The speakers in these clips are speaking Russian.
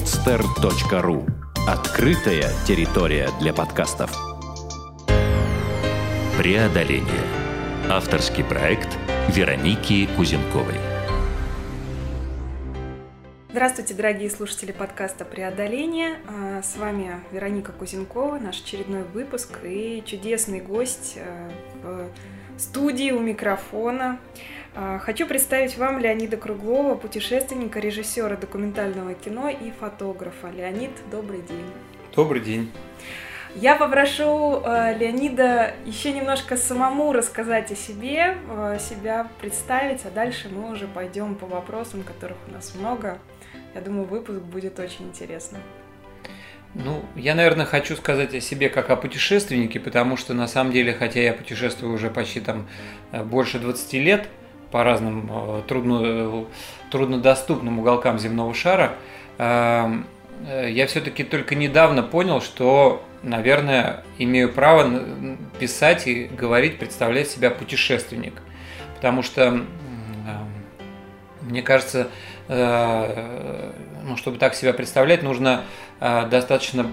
podster.ru Открытая территория для подкастов. Преодоление. Авторский проект Вероники Кузенковой. Здравствуйте, дорогие слушатели подкаста «Преодоление». А, с вами Вероника Кузенкова, наш очередной выпуск и чудесный гость э, в студии у микрофона. А, хочу представить вам Леонида Круглова, путешественника, режиссера документального кино и фотографа. Леонид, добрый день. Добрый день. Я попрошу э, Леонида еще немножко самому рассказать о себе, э, себя представить, а дальше мы уже пойдем по вопросам, которых у нас много. Я думаю, выпуск будет очень интересным. Ну, я, наверное, хочу сказать о себе как о путешественнике, потому что на самом деле, хотя я путешествую уже почти там э, больше 20 лет по разным э, трудно, труднодоступным уголкам земного шара, эм, я все-таки только недавно понял, что наверное, имею право писать и говорить, представлять себя путешественник. Потому что, мне кажется, э, ну, чтобы так себя представлять, нужно э, достаточно,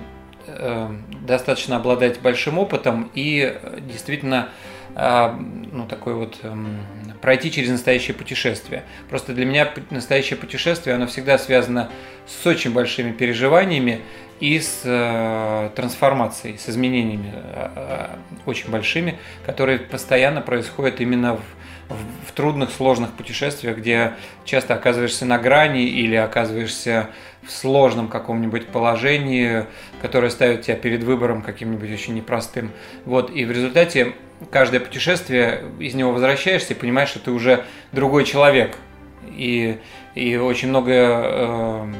э, достаточно обладать большим опытом и действительно ну, такой вот эм, пройти через настоящее путешествие. Просто для меня настоящее путешествие, оно всегда связано с очень большими переживаниями и с э, трансформацией, с изменениями э, э, очень большими, которые постоянно происходят именно в, в, в трудных, сложных путешествиях, где часто оказываешься на грани или оказываешься в сложном каком-нибудь положении, которое ставит тебя перед выбором каким-нибудь очень непростым. Вот, и в результате каждое путешествие, из него возвращаешься и понимаешь, что ты уже другой человек. И, и очень многое э,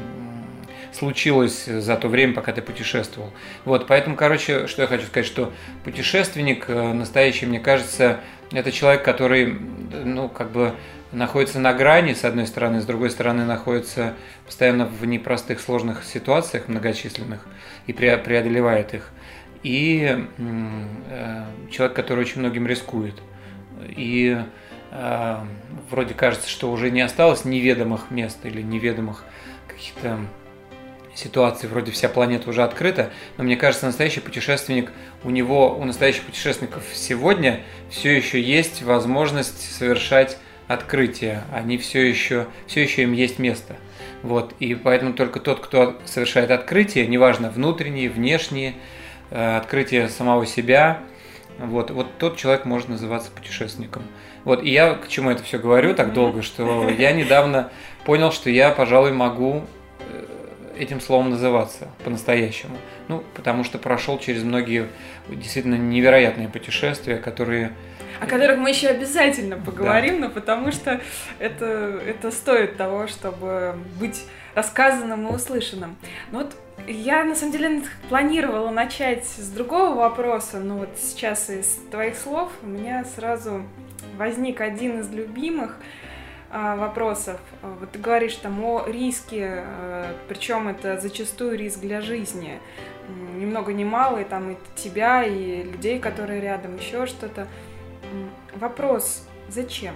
случилось за то время, пока ты путешествовал. Вот, поэтому, короче, что я хочу сказать, что путешественник э, настоящий, мне кажется, это человек, который, ну, как бы находится на грани, с одной стороны, с другой стороны, находится постоянно в непростых, сложных ситуациях многочисленных и преодолевает их. И э, человек, который очень многим рискует. И э, вроде кажется, что уже не осталось неведомых мест или неведомых каких-то ситуации, вроде вся планета уже открыта, но мне кажется, настоящий путешественник, у него, у настоящих путешественников сегодня все еще есть возможность совершать открытия, они все еще, все еще им есть место. Вот, и поэтому только тот, кто совершает открытие, неважно, внутренние, внешние, э, открытие самого себя, вот, вот тот человек может называться путешественником. Вот, и я к чему это все говорю так долго, что я недавно понял, что я, пожалуй, могу этим словом называться по-настоящему. Ну, потому что прошел через многие действительно невероятные путешествия, которые о которых мы еще обязательно поговорим, да. но потому что это, это стоит того, чтобы быть рассказанным и услышанным. Ну вот я на самом деле планировала начать с другого вопроса, но вот сейчас из твоих слов у меня сразу возник один из любимых. А, вопросов. Вот ты говоришь там о риске, а, причем это зачастую риск для жизни. Ни много ни мало, и там и тебя, и людей, которые рядом, еще что-то. Вопрос, зачем?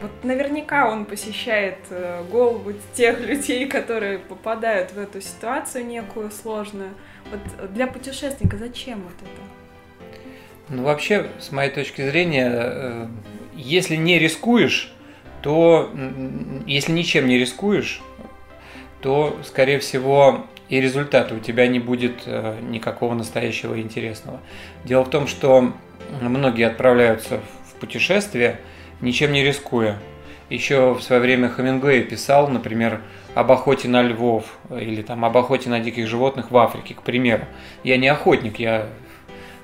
Вот наверняка он посещает э, голову тех людей, которые попадают в эту ситуацию некую сложную. Вот для путешественника зачем вот это? Ну, вообще, с моей точки зрения, э, если не рискуешь, то если ничем не рискуешь, то, скорее всего, и результата у тебя не будет э, никакого настоящего интересного. Дело в том, что многие отправляются в путешествие, ничем не рискуя. Еще в свое время Хемингуэй писал, например, об охоте на львов или там об охоте на диких животных в Африке, к примеру. Я не охотник, я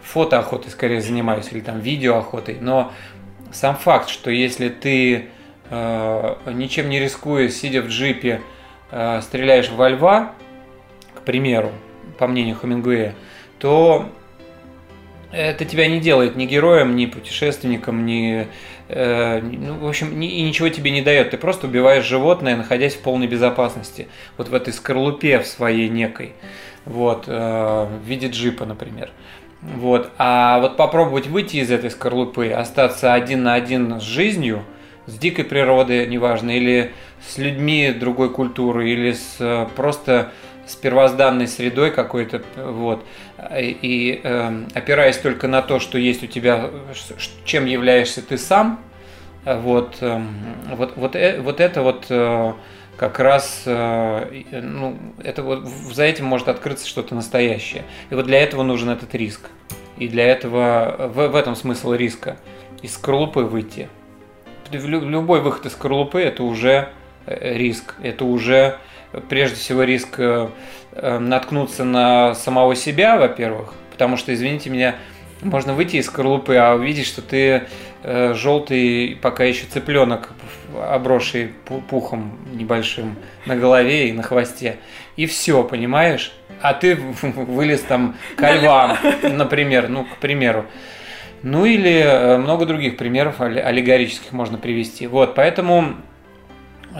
фотоохотой скорее занимаюсь или там видеоохотой, но сам факт, что если ты Э, ничем не рискуя, сидя в джипе, э, стреляешь во льва, примеру, по мнению Хемингуэя, то это тебя не делает ни героем, ни путешественником, ни, э, ну, в общем, ни, и ничего тебе не дает. Ты просто убиваешь животное, находясь в полной безопасности, вот в этой скорлупе в своей некой, вот, э, в виде джипа, например. Вот. А вот попробовать выйти из этой скорлупы, остаться один на один с жизнью – с дикой природой, неважно, или с людьми другой культуры, или с, просто с первозданной средой какой-то, вот, и э, опираясь только на то, что есть у тебя, чем являешься ты сам, вот, э, вот, вот, э, вот это вот э, как раз, э, ну, это вот за этим может открыться что-то настоящее. И вот для этого нужен этот риск. И для этого, в, в этом смысл риска. Из скорлупы выйти. Любой выход из скорлупы – это уже э, риск. Это уже прежде всего риск э, э, наткнуться на самого себя, во-первых, потому что, извините меня, можно выйти из скорлупы, а увидеть, что ты э, желтый, пока еще цыпленок, обросший пухом небольшим на голове и на хвосте. И все, понимаешь? А ты вылез там ко львам, например, ну, к примеру. Ну или много других примеров аллегорических можно привести. Вот, поэтому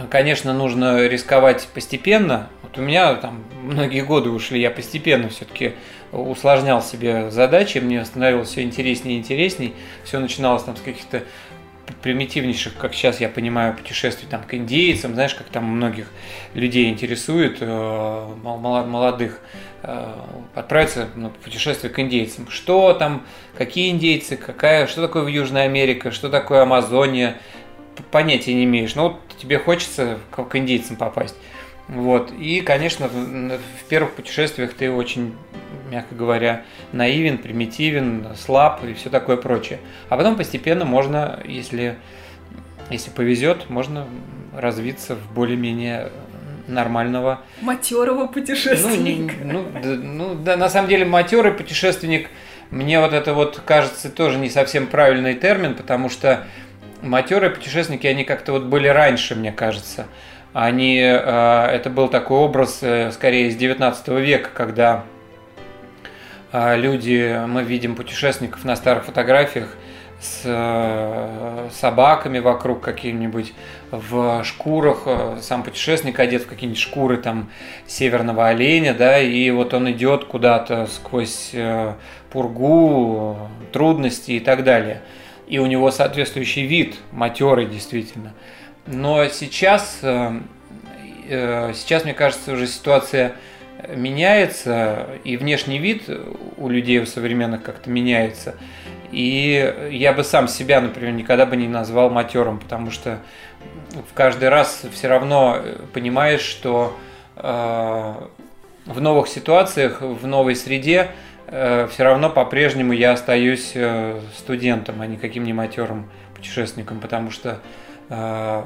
Конечно, нужно рисковать постепенно. Вот у меня там многие годы ушли, я постепенно все-таки усложнял себе задачи, мне становилось все интереснее и интереснее. Все начиналось там с каких-то примитивнейших, как сейчас я понимаю, путешествий там, к индейцам, знаешь, как там многих людей интересует, э, молодых, э, отправиться на путешествие к индейцам. Что там, какие индейцы, какая, что такое Южная Америка, что такое Амазония, понятия не имеешь. Но вот тебе хочется к индейцам попасть. Вот. И, конечно, в первых путешествиях ты очень, мягко говоря, наивен, примитивен, слаб и все такое прочее. А потом постепенно можно, если, если повезет, можно развиться в более-менее нормального... Матерого путешественника. Ну, не, ну, да, ну, да, на самом деле матерый путешественник, мне вот это вот кажется тоже не совсем правильный термин, потому что матерые путешественники, они как-то вот были раньше, мне кажется. Они, э, это был такой образ, э, скорее, из 19 века, когда э, люди, мы видим путешественников на старых фотографиях с собаками вокруг каким-нибудь, в шкурах, сам путешественник одет в какие-нибудь шкуры там северного оленя, да, и вот он идет куда-то сквозь пургу, трудности и так далее – и у него соответствующий вид, матерый действительно. Но сейчас, э, э, сейчас, мне кажется, уже ситуация меняется, и внешний вид у людей у современных как-то меняется. И я бы сам себя, например, никогда бы не назвал матером, потому что в каждый раз все равно понимаешь, что э, в новых ситуациях, в новой среде все равно по-прежнему я остаюсь э, студентом, а не каким-нибудь матерым путешественником, потому что э,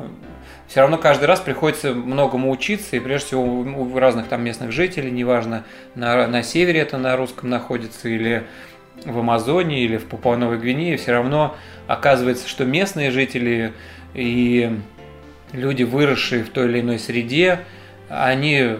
все равно каждый раз приходится многому учиться, и прежде всего у разных там местных жителей, неважно, на, на севере это на русском находится, или в Амазонии, или в Папуа-Новой Гвинее, все равно оказывается, что местные жители и люди, выросшие в той или иной среде, они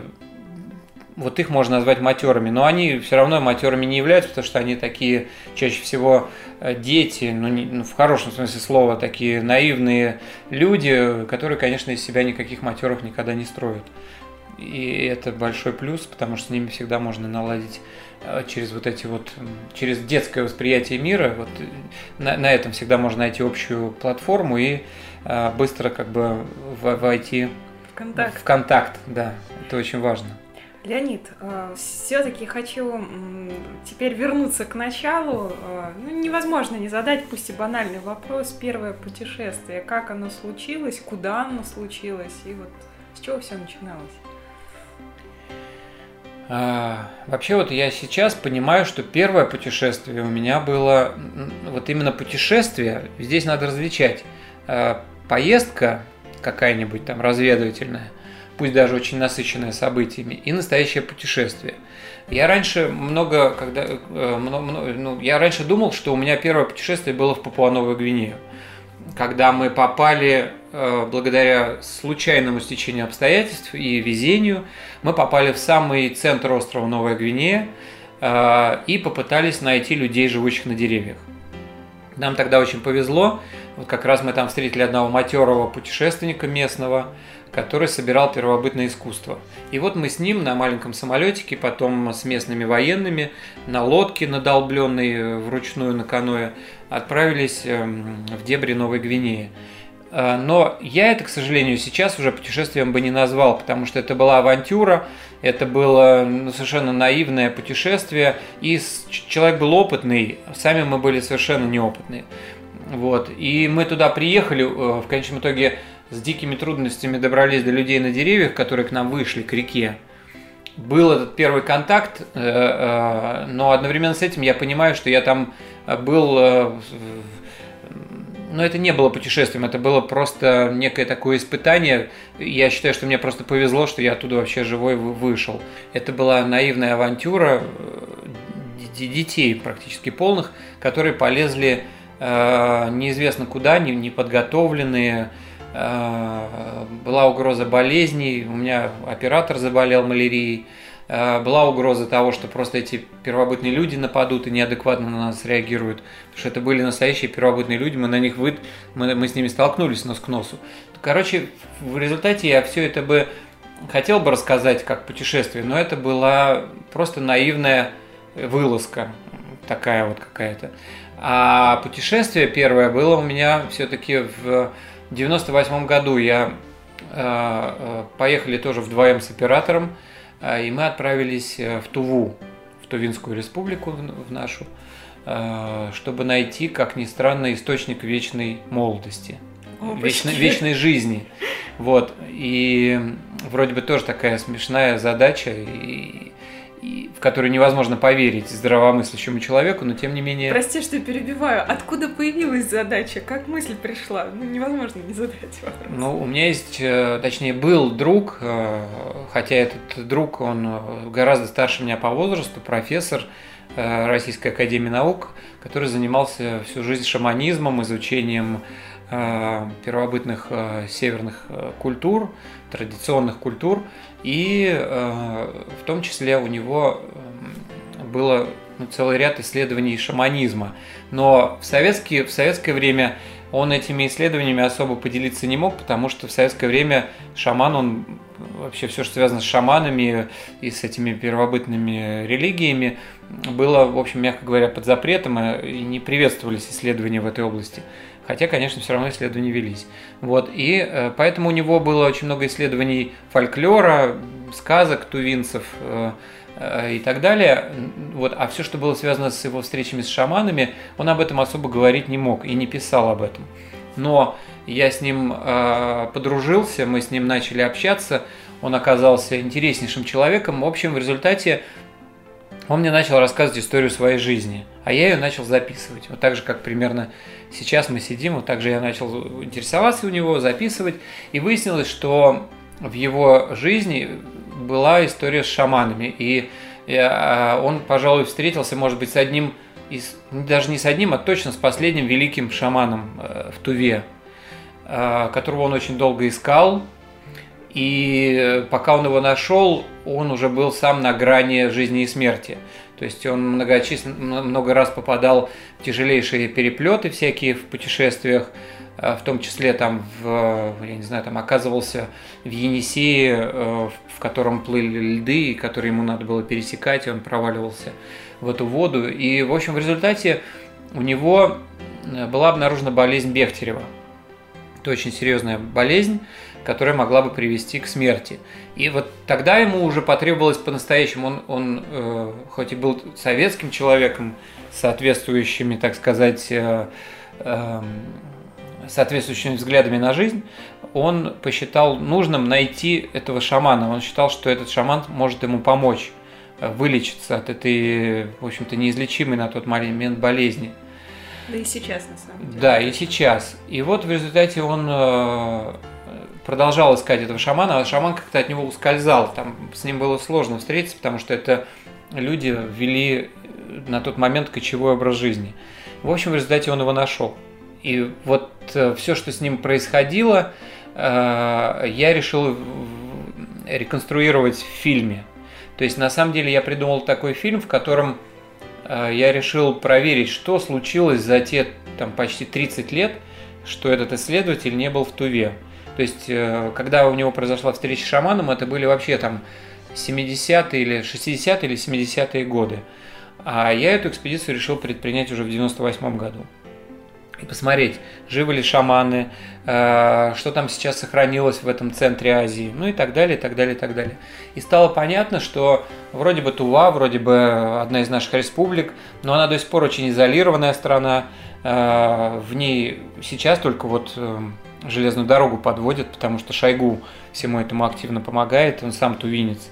вот их можно назвать матерами, но они все равно матерами не являются, потому что они такие чаще всего э, дети, ну, не, ну в хорошем смысле слова, такие наивные люди, которые, конечно, из себя никаких матеров никогда не строят. И это большой плюс, потому что с ними всегда можно наладить э, через вот эти вот, через детское восприятие мира, вот э, на, на этом всегда можно найти общую платформу и быстро как бы войти в контакт. В контакт, да, это очень важно. Леонид, э, все-таки хочу теперь вернуться к началу. Э, ну, невозможно не задать, пусть и банальный вопрос. Первое путешествие, как оно случилось, куда оно случилось, и вот с чего все начиналось? А, вообще вот я сейчас понимаю, что первое путешествие у меня было, вот именно путешествие, здесь надо различать. А, поездка какая-нибудь там разведывательная, пусть даже очень насыщенное событиями, и настоящее путешествие. Я раньше много, когда, э, ну, я раньше думал, что у меня первое путешествие было в Папуа-Новую Гвинею, когда мы попали, э, благодаря случайному стечению обстоятельств и везению, мы попали в самый центр острова Новая Гвинея э, и попытались найти людей, живущих на деревьях. Нам тогда очень повезло, вот как раз мы там встретили одного матерого путешественника местного, который собирал первобытное искусство. И вот мы с ним на маленьком самолетике, потом с местными военными, на лодке, надолбленной вручную на каное, отправились эм, в дебри Новой Гвинеи. Э, но я это, к сожалению, сейчас уже путешествием бы не назвал, потому что это была авантюра, это было ну, совершенно наивное путешествие, и человек был опытный, сами мы были совершенно неопытные. Вот. И мы туда приехали, э, в конечном итоге с дикими трудностями добрались до людей на деревьях, которые к нам вышли, к реке. Был этот первый контакт, э, но одновременно с этим я понимаю, что я там был но это не было путешествием, это было просто некое такое испытание. Я считаю, что мне просто повезло, что я оттуда вообще живой вышел. Это была наивная авантюра э, детей практически полных, которые полезли э, неизвестно куда, неподготовленные. Э, была угроза болезней, у меня оператор заболел малярией. Э, была угроза того, что просто эти первобытные люди нападут и неадекватно на нас реагируют. Потому что это были настоящие первобытные люди, мы на них вы... мы, мы с ними столкнулись нос к носу. Короче, в результате я все это бы хотел бы рассказать как путешествие, но это была просто наивная вылазка такая вот какая-то. А путешествие первое было у меня все-таки в 98 году. Я э, э, поехали тоже вдвоем с оператором. А, и мы отправились э, в Туву, в Тувинскую республику, в нашу, чтобы найти, как ни странно, источник вечной молодости, вечной, вечной жизни. Вот. И вроде бы тоже такая смешная задача. И, в которую невозможно поверить здравомыслящему человеку, но тем не менее... Прости, что перебиваю. Откуда появилась задача? Как мысль пришла? Ну, невозможно не задать вопрос. Ну, у меня есть, э, точнее, был друг, э, хотя этот друг, он э, гораздо старше меня по возрасту, профессор Российской Академии Наук, который занимался всю жизнь шаманизмом, изучением первобытных северных культур, традиционных культур. И э, в том числе у него было ну, целый ряд исследований шаманизма. Но в, советские, в советское время он этими исследованиями особо поделиться не мог, потому что в советское время шаман, он вообще все, что связано с шаманами и с этими первобытными религиями, было, в общем, мягко говоря, под запретом и не приветствовались исследования в этой области. Хотя, конечно, все равно исследования велись. Вот. И э, поэтому у него было очень много исследований фольклора, сказок тувинцев э, и так далее. Вот. А все, что было связано с его встречами с шаманами, он об этом особо говорить не мог и не писал об этом. Но я с ним э, подружился, мы с ним начали общаться, он оказался интереснейшим человеком. В общем, в результате он мне начал рассказывать историю своей жизни, а я ее начал записывать. Вот так же, как примерно сейчас мы сидим, вот так же я начал интересоваться у него, записывать. И выяснилось, что в его жизни была история с шаманами. И а, он, пожалуй, встретился, может быть, с одним из, даже не с одним, а точно с последним великим шаманом э, в Туве, э, которого он очень долго искал, и пока он его нашел, он уже был сам на грани жизни и смерти. То есть он многочисленно, много раз попадал в тяжелейшие переплеты всякие в путешествиях, э, в том числе там в, я не знаю, там оказывался в Енисее, э, в котором плыли льды, которые ему надо было пересекать, и он проваливался в эту воду. И, в общем, в результате у него э, была обнаружена болезнь Бехтерева. Это очень серьезная болезнь, которая могла бы привести к смерти. И вот тогда ему уже потребовалось по-настоящему, он, он э, хоть и был советским человеком, соответствующими, так сказать, э, э, соответствующими взглядами на жизнь, он посчитал нужным найти этого шамана. Он считал, что этот шаман может ему помочь э, вылечиться от этой, в общем-то, неизлечимой на тот момент болезни. Да и сейчас, на самом деле. Да, и сейчас. И вот в результате он э, продолжал искать этого шамана, а шаман как-то от него ускользал. Там с ним было сложно встретиться, потому что это люди вели на тот момент кочевой образ жизни. В общем, в результате он его нашел. И вот э, все, что с ним происходило, э, я решил реконструировать в фильме. То есть, на самом деле, я придумал такой фильм, в котором э, я решил проверить, что случилось за те там, почти 30 лет, что этот исследователь не был в Туве. То есть, э, когда у него произошла встреча с шаманом, это были вообще там 70-е или 60-е или 70-е годы. А я эту экспедицию решил предпринять уже в 98 году. и посмотреть, живы ли шаманы, э, что там сейчас сохранилось в этом центре Азии, ну и так далее, и так далее, и так далее. И стало понятно, что вроде бы Тува, вроде бы одна из наших республик, но она до сих пор очень изолированная страна, э, в ней сейчас только вот железную дорогу подводят, потому что Шойгу всему этому активно помогает, он сам тувинец.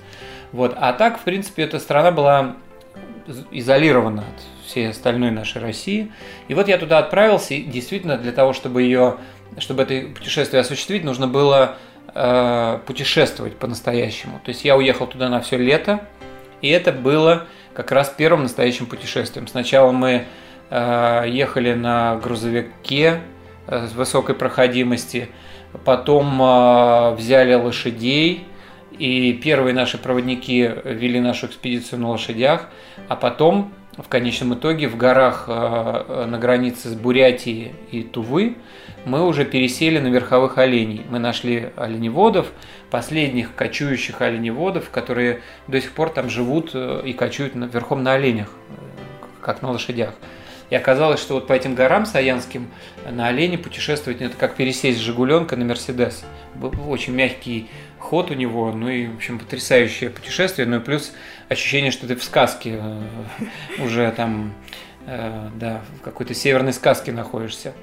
Вот. А так, в принципе, эта страна была изолирована от всей остальной нашей России. И вот я туда отправился, и действительно для того, чтобы ее, чтобы это путешествие осуществить, нужно было э, путешествовать по-настоящему. То есть я уехал туда на все лето, и это было как раз первым настоящим путешествием. Сначала мы э, ехали на грузовике с высокой проходимости, потом э, взяли лошадей, и первые наши проводники вели нашу экспедицию на лошадях, а потом в конечном итоге в горах э, на границе с Бурятией и Тувы мы уже пересели на верховых оленей. Мы нашли оленеводов, последних кочующих оленеводов, которые до сих пор там живут э, и кочуют верхом на оленях, э, как на лошадях. И оказалось, что вот по этим горам саянским на олене путешествовать это как пересесть с Жигуленка на Мерседес. Очень мягкий ход у него, ну и, в общем, потрясающее путешествие, ну и плюс ощущение, что ты в сказке э, уже там, э, да, в какой-то северной сказке находишься.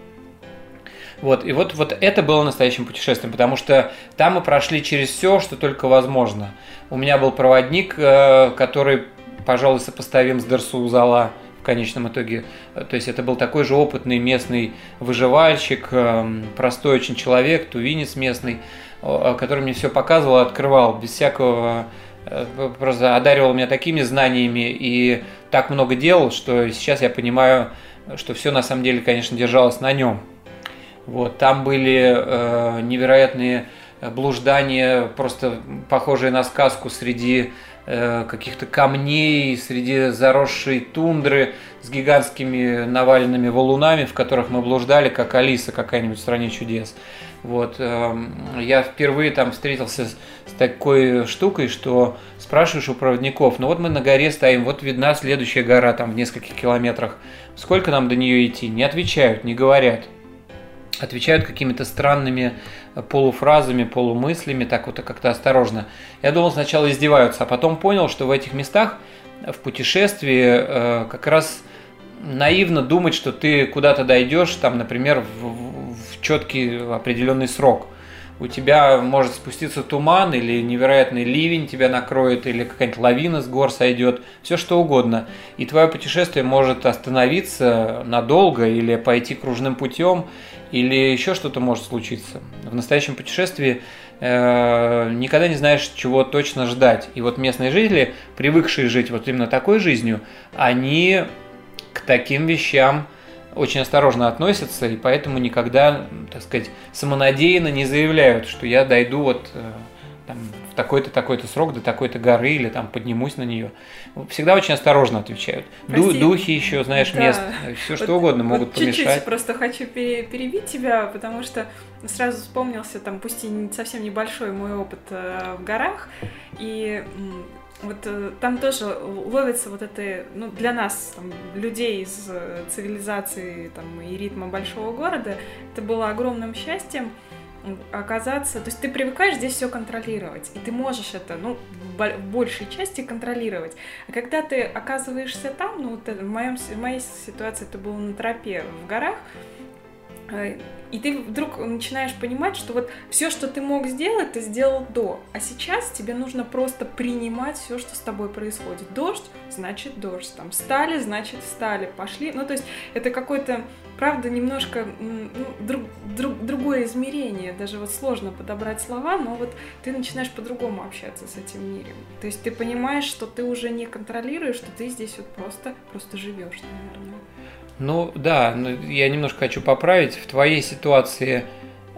Вот, и вот, вот это было настоящим путешествием, потому что там мы прошли через все, что только возможно. У меня был проводник, э, который, пожалуй, сопоставим с Дерсу Зала в конечном итоге. То есть это был такой же опытный местный выживальщик, простой очень человек, тувинец местный, который мне все показывал, открывал без всякого Э, просто одаривал меня такими знаниями и так много делал, что сейчас я понимаю, что все на самом деле, конечно, держалось на нем. Вот, там были э, невероятные блуждания, просто похожие на сказку среди э, каких-то камней, среди заросшей тундры с гигантскими наваленными валунами, в которых мы блуждали, как Алиса какая-нибудь в стране чудес. Вот, э, я впервые там встретился с такой штукой, что спрашиваешь у проводников, ну вот мы на горе стоим, вот видна следующая гора там в нескольких километрах, сколько нам до нее идти? Не отвечают, не говорят. Отвечают какими-то странными полуфразами, полумыслями, так вот как-то осторожно. Я думал сначала издеваются, а потом понял, что в этих местах в путешествии э, как раз наивно думать, что ты куда-то дойдешь, там, например, в, в четкий определенный срок у тебя может спуститься туман или невероятный ливень тебя накроет, или какая-нибудь лавина с гор сойдет, все что угодно. И твое путешествие может остановиться надолго или пойти кружным путем, или еще что-то может случиться. В настоящем путешествии э, никогда не знаешь, чего точно ждать. И вот местные жители, привыкшие жить вот именно такой жизнью, они к таким вещам очень осторожно относятся, и поэтому никогда, так сказать, самонадеянно не заявляют, что я дойду вот э, там, в такой-то такой-то срок до такой-то горы или там поднимусь на нее. Всегда очень осторожно отвечают. Ду- духи еще, знаешь, да. мест, все что вот, угодно могут вот помешать. Чуть-чуть просто хочу перебить тебя, потому что сразу вспомнился там, пусть и совсем небольшой мой опыт э, в горах, и вот э, там тоже ловится вот это, ну, для нас, там, людей из э, цивилизации там, и ритма большого города, это было огромным счастьем оказаться, то есть ты привыкаешь здесь все контролировать, и ты можешь это, ну, в большей части контролировать. А когда ты оказываешься там, ну, вот в, моем, в моей ситуации это было на тропе в горах, э, и ты вдруг начинаешь понимать, что вот все, что ты мог сделать, ты сделал до. А сейчас тебе нужно просто принимать все, что с тобой происходит. Дождь, значит дождь. Там встали, значит встали. Пошли. Ну, то есть это какой-то, правда, немножко ну, друг, друг, другое измерение. Даже вот сложно подобрать слова, но вот ты начинаешь по-другому общаться с этим миром. То есть ты понимаешь, что ты уже не контролируешь, что ты здесь вот просто, просто живешь, наверное. Ну да, но я немножко хочу поправить. В твоей ситуации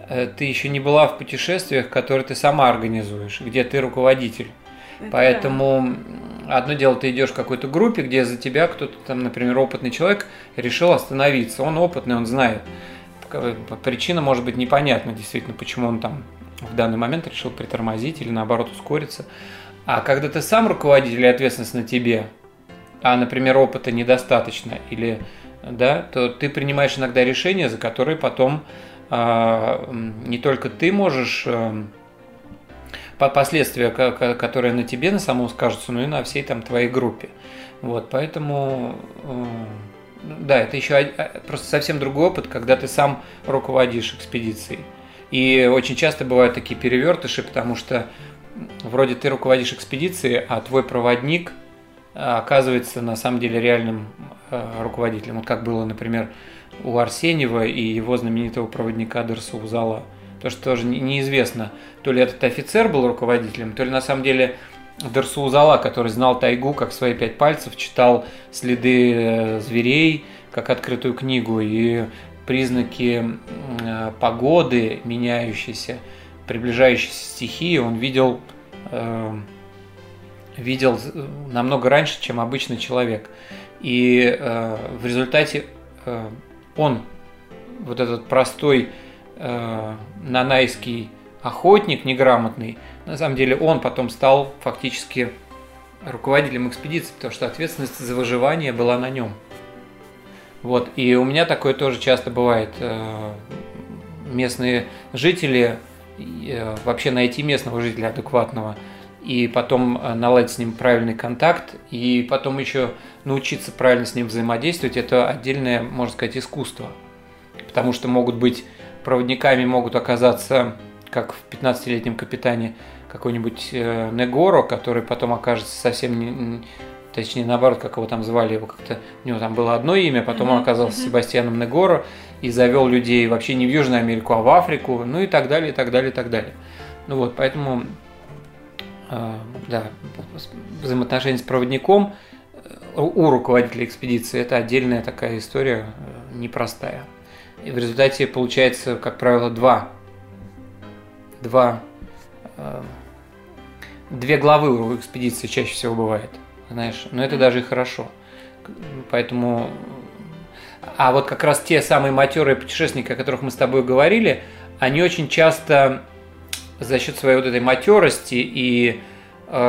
э, ты еще не была в путешествиях, которые ты сама организуешь, где ты руководитель. Это Поэтому да. Одно дело, ты идешь в какой-то группе, где за тебя кто-то там, например, опытный человек решил остановиться. Он опытный, он знает. Причина может быть непонятна, действительно, почему он там в данный момент решил притормозить или наоборот ускориться. А когда ты сам руководитель и ответственность на тебе, а, например, опыта недостаточно или да, то ты принимаешь иногда решения, за которые потом э, не только ты можешь э, последствия, которые на тебе на самом скажутся, но и на всей там твоей группе. Вот, поэтому, э, да, это еще просто совсем другой опыт, когда ты сам руководишь экспедицией. И очень часто бывают такие перевертыши, потому что вроде ты руководишь экспедицией, а твой проводник оказывается на самом деле реальным э, руководителем. Вот как было, например, у Арсеньева и его знаменитого проводника Дерсу Узала. То, что тоже неизвестно, то ли этот офицер был руководителем, то ли на самом деле Дерсу Узала, который знал тайгу как свои пять пальцев, читал следы э, зверей как открытую книгу и признаки э, погоды меняющейся, приближающейся стихии он видел, э, видел намного раньше, чем обычный человек. И в результате он, вот этот простой э, нанайский охотник неграмотный, на самом деле он потом стал фактически руководителем экспедиции, потому что ответственность за выживание была на нем. Вот, и у меня такое тоже часто бывает. Э, местные жители, э, вообще найти местного жителя адекватного, и потом наладить с ним правильный контакт, и потом еще научиться правильно с ним взаимодействовать, это отдельное, можно сказать, искусство. Потому что могут быть проводниками, могут оказаться, как в 15-летнем капитане, какой-нибудь Негоро, который потом окажется совсем не, точнее наоборот, как его там звали, его как-то, у него там было одно имя, потом он оказался Себастьяном Негоро и завел людей вообще не в Южную Америку, а в Африку, ну и так далее, и так далее, и так далее. Ну вот, поэтому, э, да, взаимоотношения с проводником э, у руководителя экспедиции это отдельная такая история, э, непростая. И в результате получается, как правило, два, два, э, две главы у экспедиции чаще всего бывает – знаешь, но это даже и хорошо. Поэтому, а вот как раз те самые матерые путешественники, о которых мы с тобой говорили, они очень часто за счет своей вот этой матерости и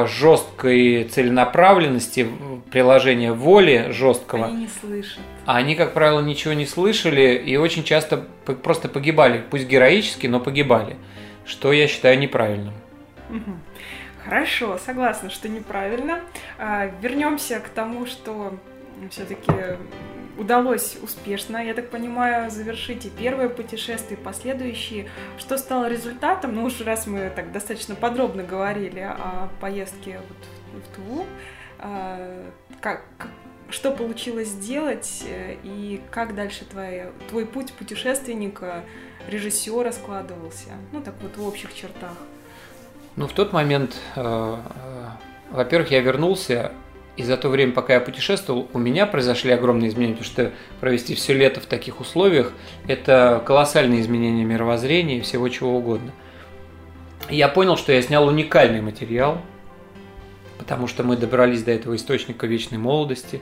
жесткой целенаправленности, приложения воли жесткого. Они не слышат. Они, как правило, ничего не слышали и очень часто просто погибали. Пусть героически, но погибали. Что я считаю неправильным. Угу. Хорошо, согласна, что неправильно. А, вернемся к тому, что все-таки удалось успешно, я так понимаю, завершить и первое путешествие, и последующие. Что стало результатом? Ну, уж раз мы так достаточно подробно говорили о поездке вот в Туву, а, как, что получилось сделать э, и как дальше твоя, твой путь путешественника, режиссера складывался? Ну, так вот в общих чертах. Ну, в тот момент, э, э, во-первых, я вернулся, и за то время, пока я путешествовал, у меня произошли огромные изменения, потому что провести все лето в таких условиях – это колоссальные изменения мировоззрения и всего чего угодно. я понял, что я снял уникальный материал, потому что мы добрались до этого источника вечной молодости,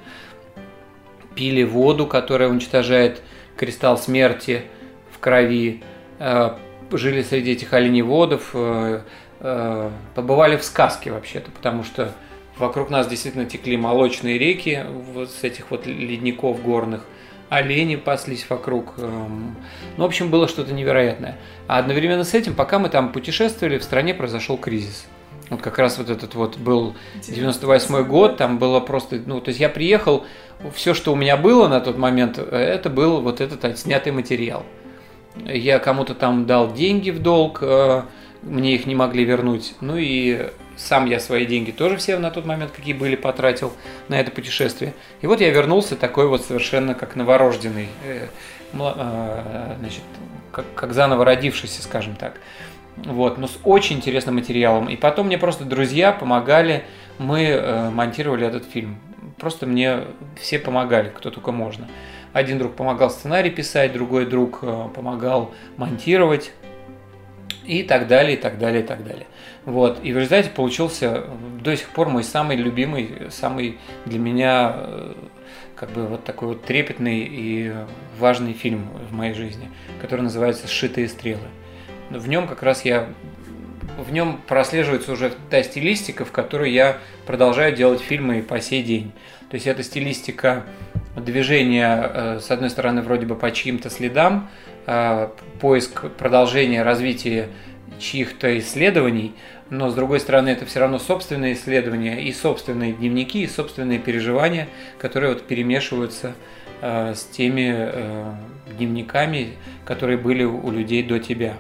пили воду, которая уничтожает кристалл смерти в крови, э, жили среди этих оленеводов, Э, побывали в сказке вообще-то, потому что вокруг нас действительно текли молочные реки вот с этих вот ледников горных, олени паслись вокруг. Эм, ну, в общем, было что-то невероятное. А одновременно с этим, пока мы там путешествовали, в стране произошел кризис. Вот как раз вот этот вот был 98 год, там было просто, ну, то есть я приехал, все, что у меня было на тот момент, это был вот этот отснятый материал. Я кому-то там дал деньги в долг, э, мне их не могли вернуть. Ну и сам я свои деньги тоже все на тот момент, какие были, потратил на это путешествие. И вот я вернулся такой вот совершенно как новорожденный, э, э, значит, как, как заново родившийся, скажем так. Вот, но с очень интересным материалом. И потом мне просто друзья помогали, мы э, монтировали этот фильм. Просто мне все помогали, кто только можно. Один друг помогал сценарий писать, другой друг помогал монтировать и так далее, и так далее, и так далее. Вот. И в результате получился до сих пор мой самый любимый, самый для меня э, как бы вот такой вот трепетный и важный фильм в моей жизни, который называется «Сшитые стрелы». В нем как раз я в нем прослеживается уже та стилистика, в которой я продолжаю делать фильмы по сей день. То есть это стилистика движение, с одной стороны, вроде бы по чьим-то следам, поиск продолжения развития чьих-то исследований, но с другой стороны это все равно собственные исследования и собственные дневники, и собственные переживания, которые вот перемешиваются э, с теми э, дневниками, которые были у людей до тебя.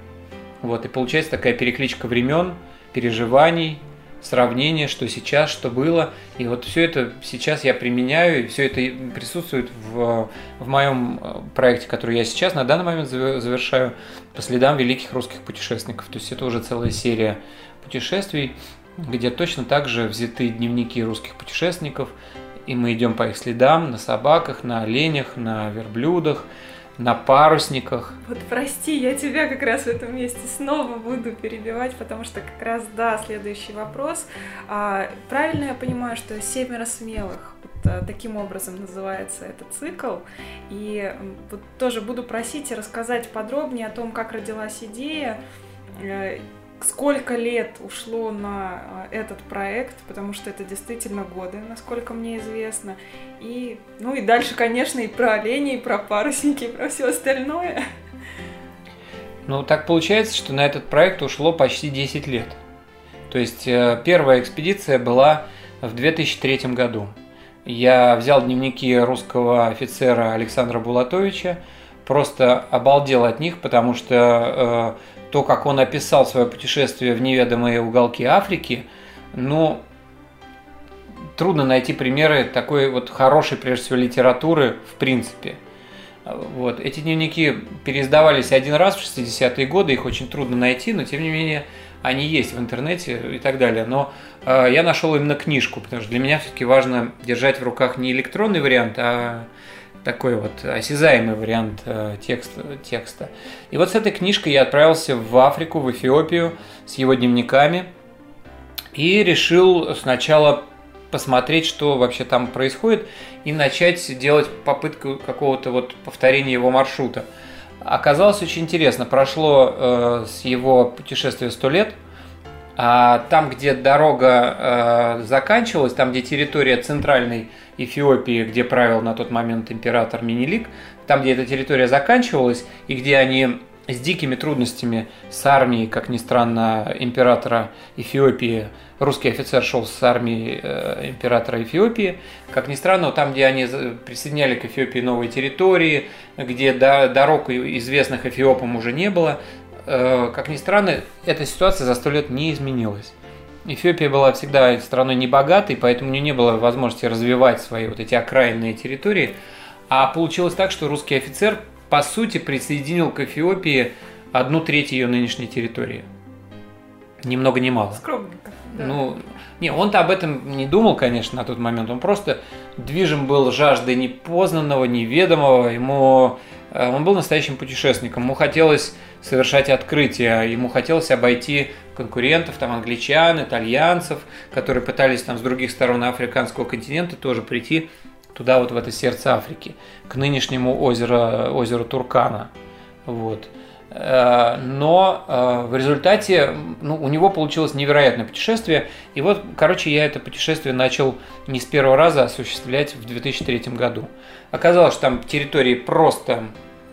Вот, и получается такая перекличка времен, переживаний, сравнение, что сейчас, что было. И вот все это сейчас я применяю, и все это присутствует в, в моем э, проекте, который я сейчас на данный момент завершаю по следам великих русских путешественников. То есть это уже целая серия путешествий, где точно так же взяты дневники русских путешественников, и мы идем по их следам на собаках, на оленях, на верблюдах, на парусниках. Вот прости, я тебя как раз в этом месте снова буду перебивать, потому что как раз, да, следующий вопрос. А, правильно я понимаю, что «Семеро смелых» а, таким образом называется этот цикл, и вот тоже буду просить рассказать подробнее о том, как родилась идея, э, сколько лет ушло на а, этот проект, потому что это действительно годы, насколько мне известно. И, ну и дальше, конечно, и про оленей, и про парусники, и про все остальное. Ну, так получается, что на этот проект ушло почти 10 лет. То есть э, первая экспедиция была в 2003 году. Я взял дневники русского офицера Александра Булатовича, просто обалдел от них, потому что э, то, как он описал свое путешествие в неведомые уголки Африки, ну, трудно найти примеры такой вот хорошей, прежде всего, литературы в принципе. Вот. Эти дневники переиздавались один раз в 60-е годы, их очень трудно найти, но тем не менее они есть в интернете и так далее. Но э, я нашел именно книжку, потому что для меня все-таки важно держать в руках не электронный вариант, а такой вот осязаемый вариант э, текста, текста. И вот с этой книжкой я отправился в Африку, в Эфиопию с его дневниками и решил сначала посмотреть, что вообще там происходит, и начать делать попытку какого-то вот повторения его маршрута. Оказалось очень интересно. Прошло э, с его путешествия 100 лет, а там, где дорога э, заканчивалась, там, где территория центральной Эфиопии, где правил на тот момент император Минилик, там, где эта территория заканчивалась, и где они с дикими трудностями с армией, как ни странно, императора Эфиопии, русский офицер шел с армией э, императора Эфиопии, как ни странно, там, где они присоединяли к Эфиопии новые территории, где дорог известных Эфиопам уже не было, э, как ни странно, эта ситуация за сто лет не изменилась. Эфиопия была всегда страной небогатой, поэтому у нее не было возможности развивать свои вот эти окраинные территории. А получилось так, что русский офицер, по сути, присоединил к Эфиопии одну треть ее нынешней территории. Ни много ни мало. Скромненько. Да. Ну, не, он-то об этом не думал, конечно, на тот момент. Он просто движим был жаждой непознанного, неведомого. Ему, э, он был настоящим путешественником. Ему хотелось совершать открытия, ему хотелось обойти конкурентов, там англичан, итальянцев, которые пытались там с других сторон африканского континента тоже прийти туда вот в это сердце Африки, к нынешнему озеру, озеру Туркана. Вот. Э, но э, в результате ну, у него получилось невероятное путешествие. И вот, короче, я это путешествие начал не с первого раза осуществлять в 2003 году. Оказалось, что там территории просто